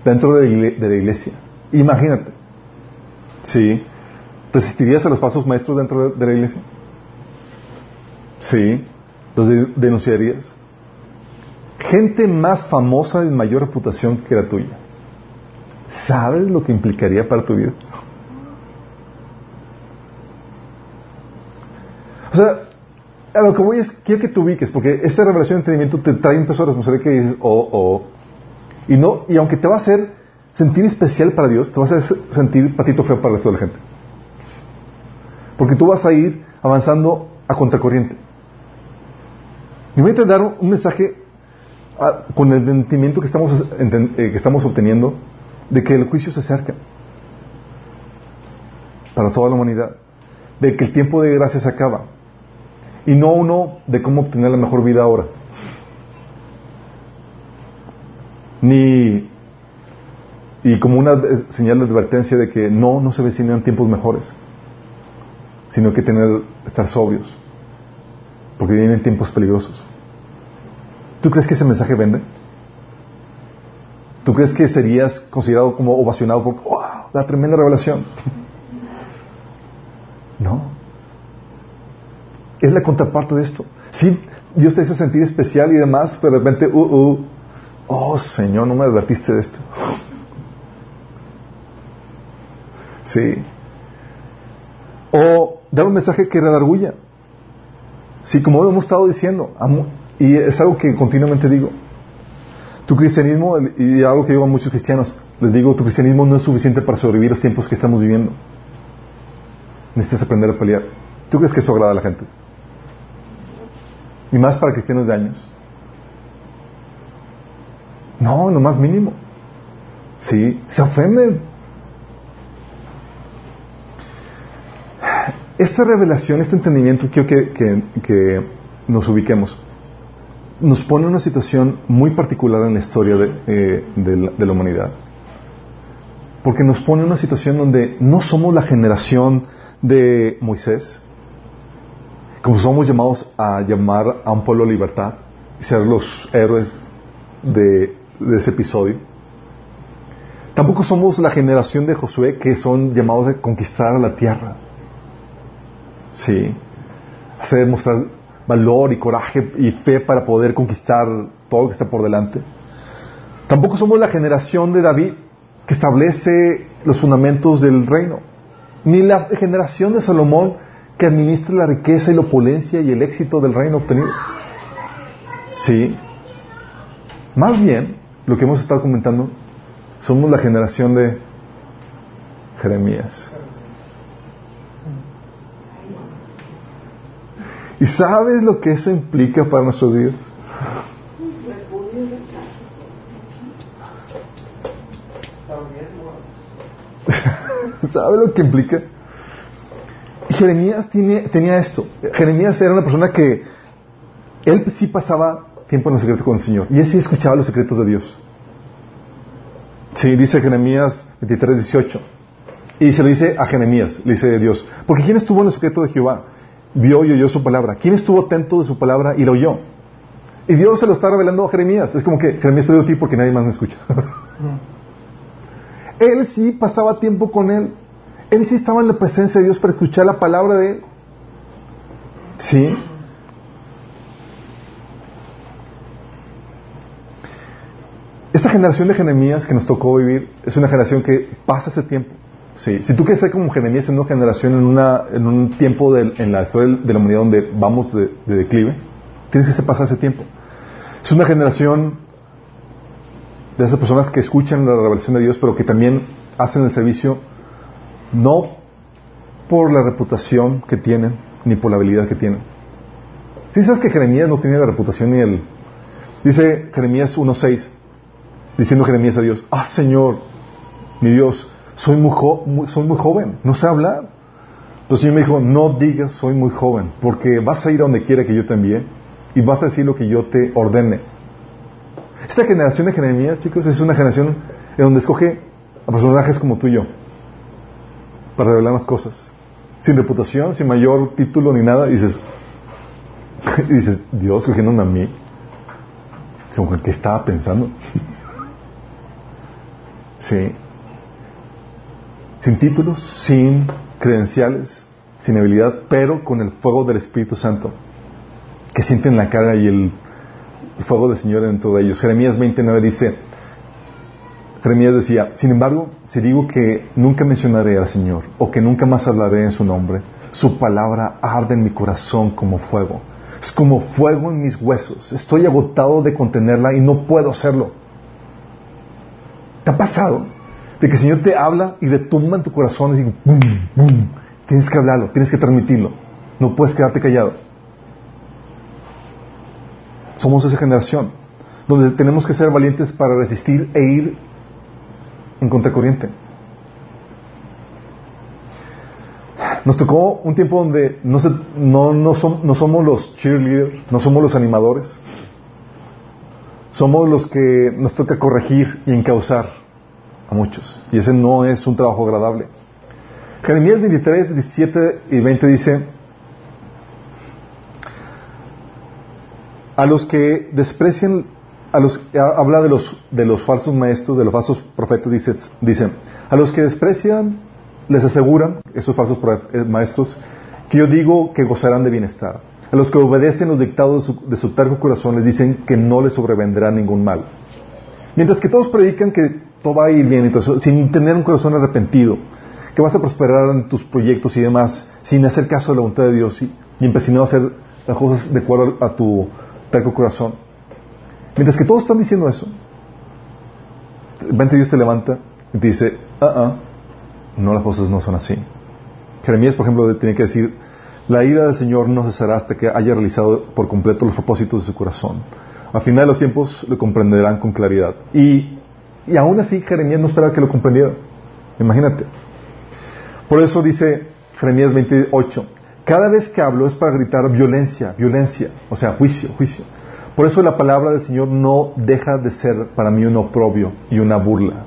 dentro de la iglesia. Imagínate. Sí. ¿Resistirías a los falsos maestros dentro de la iglesia? Sí. ¿Los denunciarías? Gente más famosa y mayor reputación que la tuya. ¿Sabes lo que implicaría para tu vida? O sea, a lo que voy es, quiero que te ubiques, porque esta revelación de entendimiento te trae un peso de responsabilidad que dices, oh, oh. Y, no, y aunque te va a hacer sentir especial para Dios, te vas a sentir patito feo para el resto de la gente. Porque tú vas a ir avanzando a contracorriente. Y voy a intentar un mensaje ah, con el entendimiento que estamos, eh, que estamos obteniendo de que el juicio se acerca para toda la humanidad, de que el tiempo de gracia se acaba y no uno de cómo obtener la mejor vida ahora, ni y como una señal de advertencia de que no, no se vecinan tiempos mejores sino que tener, estar sobrios, porque vienen tiempos peligrosos. ¿Tú crees que ese mensaje vende? ¿Tú crees que serías considerado como ovacionado por, wow, la tremenda revelación? no. Es la contraparte de esto. Sí, Dios te hace sentir especial y demás, pero de repente, uh, uh, oh Señor, no me advertiste de esto. sí. O dar un mensaje que redarguya. Sí, como hemos estado diciendo, y es algo que continuamente digo. Tu cristianismo, y algo que digo a muchos cristianos, les digo, tu cristianismo no es suficiente para sobrevivir los tiempos que estamos viviendo. Necesitas aprender a pelear. ¿Tú crees que eso agrada a la gente? Y más para cristianos de años. No, lo más mínimo. Sí, se ofenden. Esta revelación, este entendimiento, quiero que, nos ubiquemos. Nos pone en una situación muy particular en la historia eh, de, la, humanidad. Porque nos pone en una situación donde no somos la generación de Moisés, como somos llamados a llamar a un pueblo a libertad y ser los héroes de, de ese episodio, Tampoco somos la generación de Josué que son llamados a conquistar la tierra. Sí. Hacer mostrar valor y coraje y fe para poder conquistar todo lo que está por delante. Tampoco somos la generación de David que establece los fundamentos del reino. Ni la generación de Salomón que administra la riqueza y la opulencia y el éxito del reino obtenido. Sí. Más bien, lo que hemos estado comentando, somos la generación de Jeremías. ¿Y sabes lo que eso implica para nuestros días? ¿Sabes lo que implica? Jeremías tiene, tenía esto. Jeremías era una persona que él sí pasaba tiempo en el secreto con el Señor y él sí escuchaba los secretos de Dios. Sí, dice Jeremías 23, 18. Y se lo dice a Jeremías, le dice Dios. Porque ¿quién estuvo en el secreto de Jehová? Vio y oyó su palabra. ¿Quién estuvo atento de su palabra y lo oyó? Y Dios se lo está revelando a Jeremías. Es como que Jeremías te a ti porque nadie más me escucha. él sí pasaba tiempo con él. Él sí estaba en la presencia de Dios para escuchar la palabra de él. Sí. Esta generación de Jeremías que nos tocó vivir es una generación que pasa ese tiempo. Sí. Si tú quieres ser como Jeremías en una generación, en, una, en un tiempo en la historia de la humanidad donde vamos de, declive, tienes que pasar ese tiempo. Es una generación de esas personas que escuchan la revelación de Dios, pero que también hacen el servicio no por la reputación que tienen, ni por la habilidad que tienen. Si sabes que Jeremías no tiene la reputación ni el... Dice Jeremías 1.6, diciendo Jeremías a Dios, ah Señor, mi Dios, soy muy, soy muy joven, no sé hablar. Entonces Señor me dijo, no digas soy muy joven, porque vas a ir a donde quiera que yo te envíe y vas a decir lo que yo te ordene. Esta generación de Jeremías, chicos, es una generación en donde escoge a personajes como tú y yo para revelar las cosas. Sin reputación, sin mayor título ni nada, y dices, y dices, Dios cogiéndome a mí. ¿Qué estaba pensando? sí. Sin títulos, sin credenciales, sin habilidad, pero con el fuego del Espíritu Santo, que sienten la cara y el, fuego del Señor dentro de ellos. Jeremías 29 dice, Jeremías decía, sin embargo, si digo que nunca mencionaré al Señor o que nunca más hablaré en su nombre, su palabra arde en mi corazón como fuego. Es como fuego en mis huesos. Estoy agotado de contenerla y no puedo hacerlo. ¿Te ha pasado? De que el Señor te habla y retumba en tu corazón y digo. Tienes que hablarlo, tienes que transmitirlo. No puedes quedarte callado. Somos esa generación donde tenemos que ser valientes para resistir e ir en contracorriente. Nos tocó un tiempo donde no, no, no, no somos los cheerleaders, no somos los animadores, somos los que nos toca corregir y encauzar a muchos. Y ese no es un trabajo agradable. Jeremías 23, 17 y 20 dice, a los que desprecian a los habla de los de los falsos maestros, de los falsos profetas dice, dice a los que desprecian les aseguran esos falsos eh, maestros que yo digo que gozarán de bienestar. A los que obedecen los dictados de su, terco corazón les dicen que no les sobrevendrá ningún mal. Mientras que todos predican que todo va a ir bien, sin tener un corazón arrepentido, que vas a prosperar en tus proyectos y demás, sin hacer caso de la voluntad de Dios y, y empecinado a hacer las cosas de acuerdo a tu terco corazón. Mientras que todos están diciendo eso, de Dios te levanta y te dice, ah, ah, no, las cosas no son así. Jeremías, por ejemplo, tiene que decir, la ira del Señor no cesará hasta que haya realizado por completo los propósitos de su corazón. Al final de los tiempos lo comprenderán con claridad. Y, y aún así Jeremías no esperaba que lo comprendiera. Imagínate. Por eso dice Jeremías 28, cada vez que hablo es para gritar violencia, violencia, o sea, juicio, juicio. Por eso la palabra del Señor no deja de ser para mí un oprobio y una burla.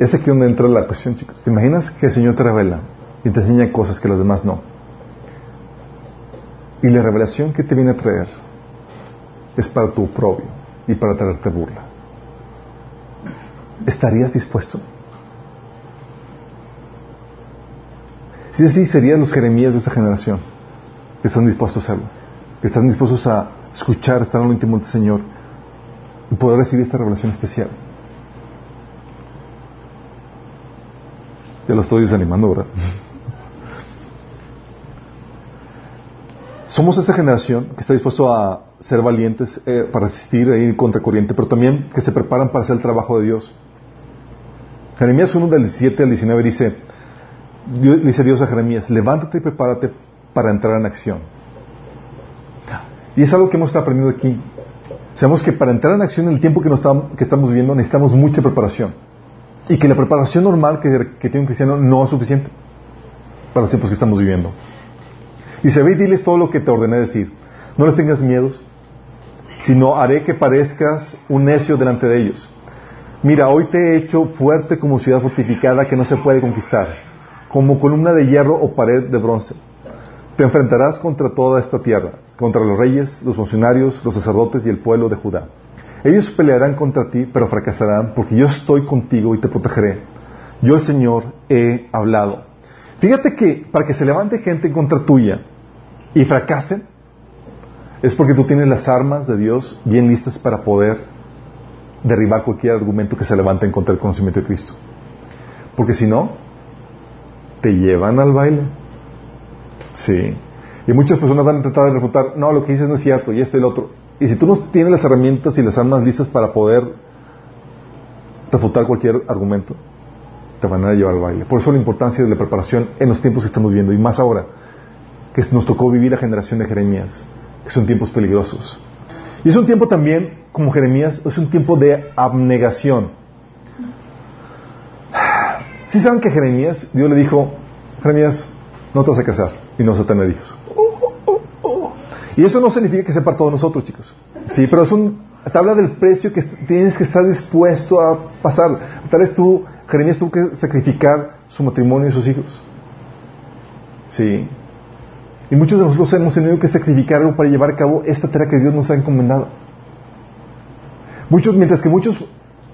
Es aquí donde entra la cuestión, chicos. ¿Te imaginas que el Señor te revela y te enseña cosas que los demás no? Y la revelación que te viene a traer es para tu oprobio y para traerte burla. ¿estarías dispuesto? Si así, serían los Jeremías de esta generación que están dispuestos a hacerlo, que están dispuestos a escuchar, estar en lo íntimo del Señor y poder recibir esta revelación especial. Ya lo estoy desanimando, ¿verdad? Somos esa generación que está dispuesto a ser valientes eh, para asistir a ir contra corriente, pero también que se preparan para hacer el trabajo de Dios. Jeremías 1 del 17 al 19 dice, dice Dios a Jeremías, levántate y prepárate para entrar en acción. Y es algo que hemos estado aprendiendo aquí. Sabemos que para entrar en acción en el tiempo que, que estamos viviendo necesitamos mucha preparación. Y que la preparación normal que, tiene un cristiano no es suficiente para los tiempos que estamos viviendo. Dice, ve y diles todo lo que te ordené decir. No les tengas miedos, sino haré que parezcas un necio delante de ellos. Mira, hoy te he hecho fuerte como ciudad fortificada que no se puede conquistar, como columna de hierro o pared de bronce. Te enfrentarás contra toda esta tierra, contra los reyes, los funcionarios, los sacerdotes y el pueblo de Judá. Ellos pelearán contra ti, pero fracasarán, porque yo estoy contigo y te protegeré. Yo el Señor he hablado. Fíjate que para que se levante gente en contra tuya y fracasen, es porque tú tienes las armas de Dios bien listas para poder derribar cualquier argumento que se levante en contra del conocimiento de Cristo. Porque si no, te llevan al baile. Sí. Y muchas personas van a tratar de refutar, no, lo que dices no es cierto, y esto y lo otro. Y si tú no tienes las herramientas y las armas listas para poder refutar cualquier argumento, te van a llevar al baile. Por eso la importancia de la preparación en los tiempos que estamos viviendo, y más ahora, que nos tocó vivir la generación de Jeremías, que son tiempos peligrosos. Y es un tiempo también, como Jeremías, es un tiempo de abnegación. Si saben que Jeremías, Dios le dijo, Jeremías, no te vas a casar y no vas a tener hijos. Y eso no significa que sea para todos nosotros, chicos. Sí, pero es un, te habla del precio que tienes que estar dispuesto a pasar. Tal vez tú, Jeremías tuvo que sacrificar su matrimonio y sus hijos. Sí. Y muchos de nosotros hemos tenido que sacrificar algo para llevar a cabo esta tarea que Dios nos ha encomendado. Muchos, mientras que muchos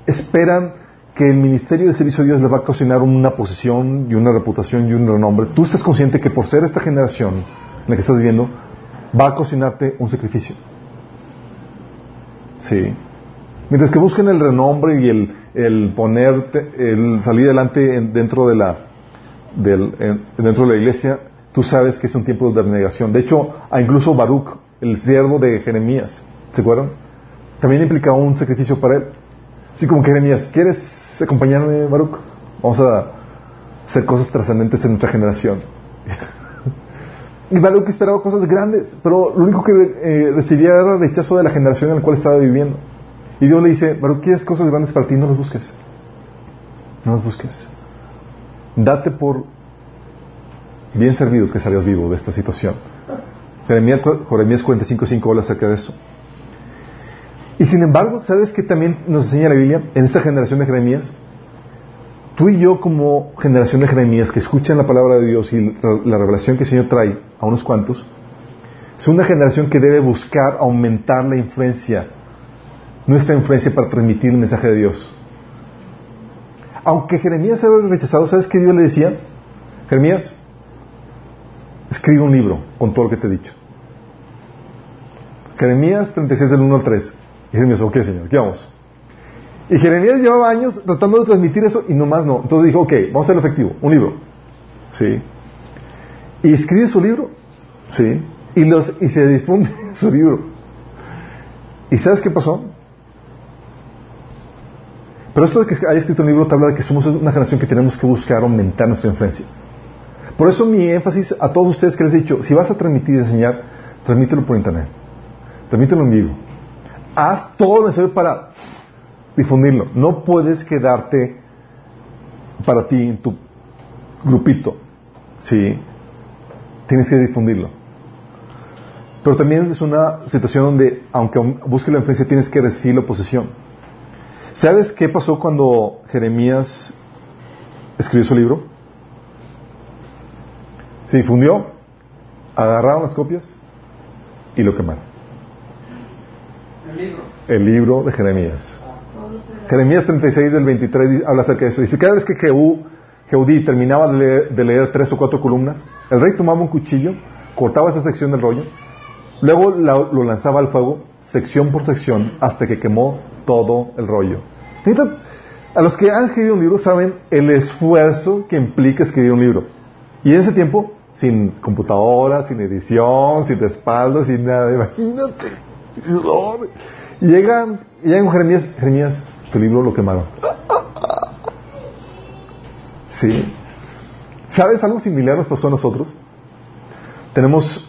esperan que el ministerio de servicio de Dios le va a cocinar una posición y una reputación y un renombre, tú estás consciente que por ser esta generación en la que estás viviendo, va a cocinarte un sacrificio. Sí. Mientras que busquen el renombre y el, el ponerte, el salir adelante dentro de la, dentro de la iglesia, tú sabes que es un tiempo de abnegación. De hecho, incluso Baruch, el siervo de Jeremías, ¿se acuerdan? También implicaba un sacrificio para él. Así como Jeremías, ¿quieres acompañarme, Baruch? Vamos a hacer cosas trascendentes en nuestra generación. Y Baruch esperaba cosas grandes, pero lo único que eh, recibía era el rechazo de la generación en la cual estaba viviendo. Y Dios le dice, Baruch, ¿quieres cosas grandes para ti? No las busques. No las busques. Date por bien servido que salgas vivo de esta situación. Jeremías, Jeremías 45.5 habla acerca de eso. Y sin embargo, ¿sabes qué también nos enseña la Biblia en esta generación de Jeremías? Tú y yo como generación de Jeremías que escuchan la palabra de Dios y la revelación que el Señor trae a unos cuantos, es una generación que debe buscar aumentar la influencia, nuestra influencia para transmitir el mensaje de Dios. Aunque Jeremías era rechazado, ¿sabes qué Dios le decía? Jeremías, escribe un libro con todo lo que te he dicho. Jeremías 36 del 1 al 3. Y Jeremías, ok, Señor, ¿qué vamos? Y Jeremías llevaba años tratando de transmitir eso y nomás no. Entonces dijo, ok, vamos a hacerlo efectivo, un libro. ¿Sí? Y escribe su libro. ¿Sí? Y, los, y se difunde su libro. ¿Y sabes qué pasó? Pero esto de que haya escrito un libro te habla de que somos una generación que tenemos que buscar aumentar nuestra influencia. Por eso mi énfasis a todos ustedes que les he dicho, si vas a transmitir y enseñar, transmítelo por internet. Transmítelo en vivo. Haz todo lo necesario para difundirlo. No puedes quedarte para ti en tu grupito. Sí. Tienes que difundirlo. Pero también es una situación donde, aunque busques la influencia, tienes que recibir la oposición. ¿Sabes qué pasó cuando Jeremías escribió su libro? Se difundió, agarraron las copias y lo quemaron. El libro. El libro de Jeremías. Jeremías 36 del 23 dice- habla acerca de eso. Dice, cada vez que Jehú, Jehudí terminaba de leer, de leer tres o cuatro columnas, el rey tomaba un cuchillo, cortaba esa sección del rollo, luego lo lanzaba al fuego, sección por sección, hasta que quemó todo el rollo. A los que han escrito un libro saben el esfuerzo que implica escribir un libro. Y en ese tiempo, sin computadora, sin edición, sin respaldo, sin nada, imagínate. Llegan con Jeremías, Jeremías, tu libro lo quemaron. Sí. ¿Sabes algo similar nos pasó a nosotros? Tenemos,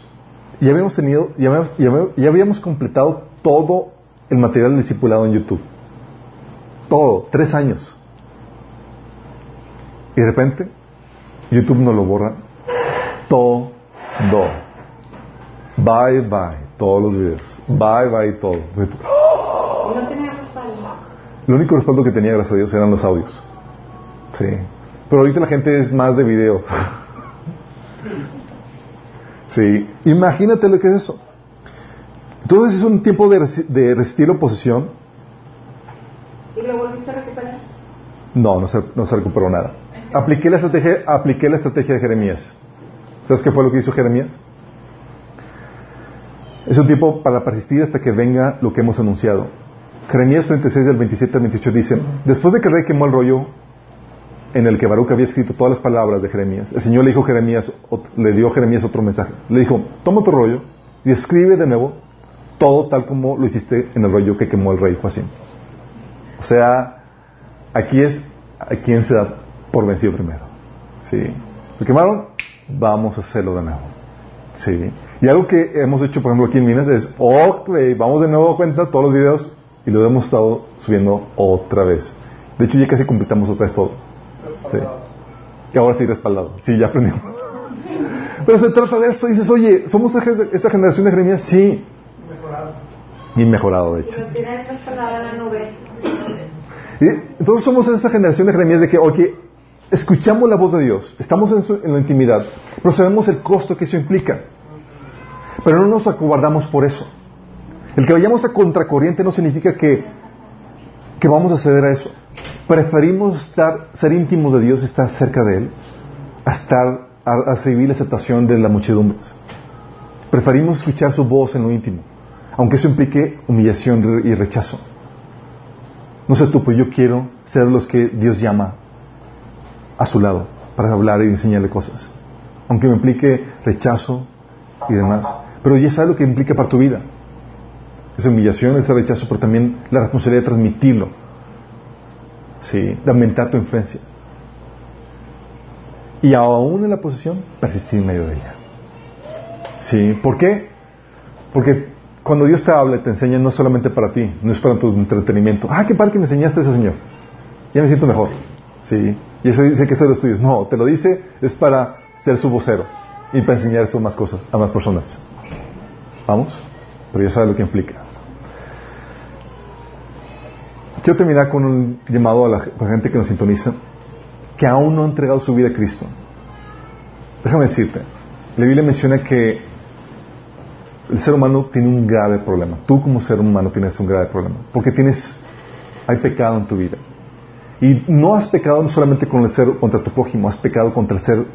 ya habíamos tenido, ya habíamos, ya habíamos- completado todo el material del discipulado en YouTube. Todo, tres años. Y de repente, YouTube nos lo borra todo. Bye, bye, todos los videos. Bye, bye, todo. No tenía respaldo. Lo único respaldo que tenía, gracias a Dios, eran los audios. Sí. Pero ahorita la gente es más de video. Sí. Imagínate lo que es eso. Entonces es un tiempo de, resi- de resistir la oposición. ¿Y lo volviste a recuperar? No, no se, no se recuperó nada. Apliqué la estrategia, apliqué la estrategia de Jeremías. ¿Sabes qué fue lo que hizo Jeremías? Es un tiempo para persistir hasta que venga lo que hemos anunciado. Jeremías 36 del 27 al 28 dice, después de que el rey quemó el rollo en el que Baruch había escrito todas las palabras de Jeremías, el Señor le dijo a Jeremías, le dio a Jeremías otro mensaje. Le dijo, toma tu rollo y escribe de nuevo todo tal como lo hiciste en el rollo que quemó el rey Joacim. O sea, aquí es a quien se da por vencido primero. ¿Sí? ¿Lo quemaron? Vamos a hacerlo de nuevo. ¿Sí? Y algo que hemos hecho, por ejemplo, aquí en Minas es, ok, vamos de nuevo a cuenta todos los videos y lo hemos estado subiendo otra vez. De hecho, ya casi completamos otra vez todo. Sí. Y ahora sí respaldado. Sí, ya aprendimos. Pero se trata de eso. Dices, oye, ¿somos esa generación de Jeremías? Sí. Y mejorado, de Y hecho. Y entonces somos esa generación de Jeremías de que, oye, escuchamos la voz de Dios, estamos en, su- en la intimidad, pero sabemos el costo que eso implica. Pero no nos acobardamos por eso. El que vayamos a contracorriente no significa que, que vamos a ceder a eso. Preferimos estar, ser íntimos de Dios, estar cerca de Él, a estar, a, recibir la aceptación de las muchedumbres. Preferimos escuchar su voz en lo íntimo, aunque eso implique humillación y rechazo. No sé tú, pero yo quiero ser los que Dios llama a su lado para hablar y enseñarle cosas. Aunque me implique rechazo y demás. Pero ya sabes lo que implica para tu vida. Esa humillación, ese rechazo, pero también la responsabilidad de transmitirlo. Sí, de aumentar tu influencia. Y aún en la posición, persistir en medio de ella. Sí, ¿por qué? Porque cuando Dios te habla te enseña, no solamente para ti, no es para tu entretenimiento. Ah, qué padre que me enseñaste eso, Señor. Ya me siento mejor. Sí. Y eso dice que eso es los tuyos. No, te lo dice, es para ser su vocero y para enseñar eso más cosas, a más personas. Vamos, pero ya sabes lo que implica. Quiero terminar con un llamado a la gente que nos sintoniza, que aún no ha entregado su vida a Cristo. Déjame decirte, la Biblia menciona que el ser humano tiene un grave problema. Tú como ser humano tienes un grave problema. Porque tienes, hay pecado en tu vida. Y no has pecado solamente con el ser, contra tu prójimo, has pecado contra el ser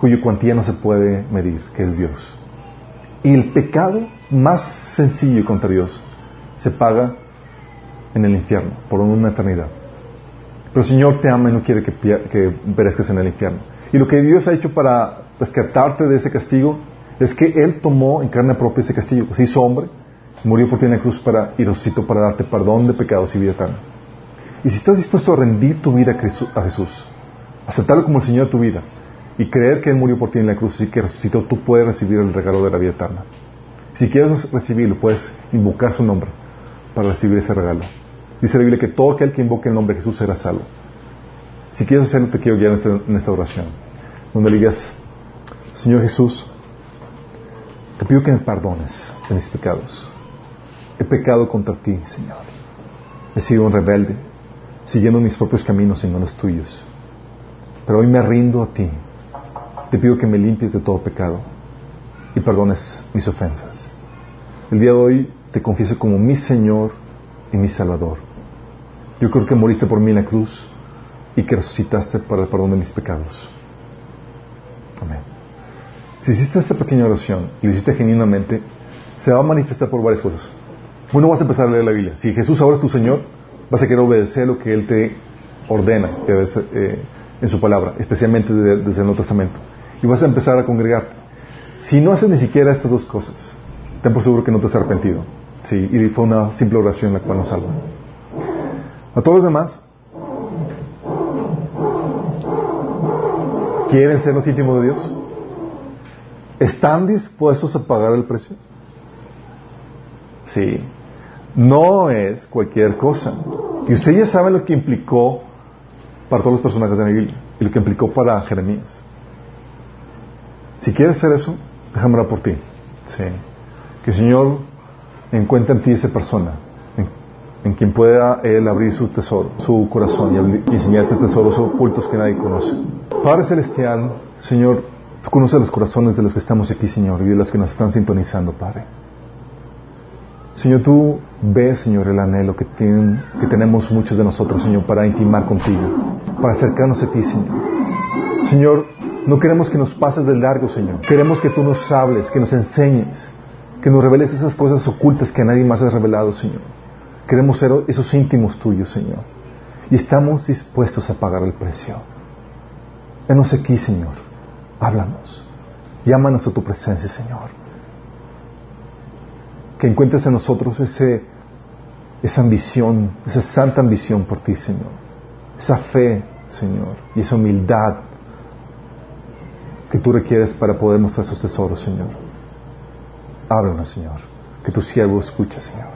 cuyo cuantía no se puede medir, que es Dios. Y el pecado más sencillo contra Dios se paga en el infierno, por una eternidad. Pero el Señor te ama y no quiere que, perezcas en el infierno. Y lo que Dios ha hecho para rescatarte de ese castigo es que Él tomó en carne propia ese castigo. Se hizo hombre, murió por ti en la cruz para, y resucitó para darte perdón de pecados y vida eterna. Y si estás dispuesto a rendir tu vida a Jesús, aceptarlo como el Señor de tu vida y creer que Él murió por ti en la cruz y que resucitó, tú puedes recibir el regalo de la vida eterna. Si quieres recibirlo, puedes invocar su nombre para recibir ese regalo. Dice la Biblia que todo aquel que invoque el nombre de Jesús será salvo. Si quieres hacerlo, te quiero guiar en esta, oración, donde le digas, Señor Jesús, te pido que me perdones de mis pecados. He pecado contra ti, Señor. He sido un rebelde, siguiendo mis propios caminos y no los tuyos. Pero hoy me rindo a ti. Te pido que me limpies de todo pecado y perdones mis ofensas. El día de hoy te confieso como mi Señor y mi Salvador. Yo creo que moriste por mí en la cruz y que resucitaste para el perdón de mis pecados. Amén. Si hiciste esta pequeña oración y lo hiciste genuinamente, se va a manifestar por varias cosas. Uno, vas a empezar a leer la Biblia. Si Jesús ahora es tu Señor, vas a querer obedecer lo que Él te ordena eh, en su palabra, especialmente desde, desde el Nuevo Testamento. Y vas a empezar a congregarte. Si no haces ni siquiera estas dos cosas, ten por seguro que no te has arrepentido. Sí, y fue una simple oración la cual nos salva. A todos los demás, ¿quieren ser los íntimos de Dios? ¿Están dispuestos a pagar el precio? Sí. No es cualquier cosa. Y ustedes ya saben lo que implicó para todos los personajes de la Biblia y lo que implicó para Jeremías. Si quieres hacer eso, déjame por ti. Sí. Que el Señor encuentre en ti esa persona, en, quien pueda Él abrir su tesoro, su corazón y, enseñarte tesoros ocultos que nadie conoce. Padre Celestial, Señor, tú conoces los corazones de los que estamos aquí, Señor, y de los que nos están sintonizando, Padre. Señor, tú ves, Señor, el anhelo que, que tenemos muchos de nosotros, Señor, para intimar contigo, para acercarnos a ti, Señor. Señor, no queremos que nos pases del largo, Señor. Queremos que tú nos hables, que nos enseñes, que nos reveles esas cosas ocultas que a nadie más has revelado, Señor. Queremos ser esos íntimos tuyos, Señor. Y estamos dispuestos a pagar el precio. Venos aquí, Señor. Háblanos. Llámanos a tu presencia, Señor. Que encuentres en nosotros esa ambición, esa santa ambición por ti, Señor. Esa fe, Señor. Y esa humildad que tú requieres para poder mostrar sus tesoros, Señor. Háblanos, Señor. Que tu siervo escuche, Señor.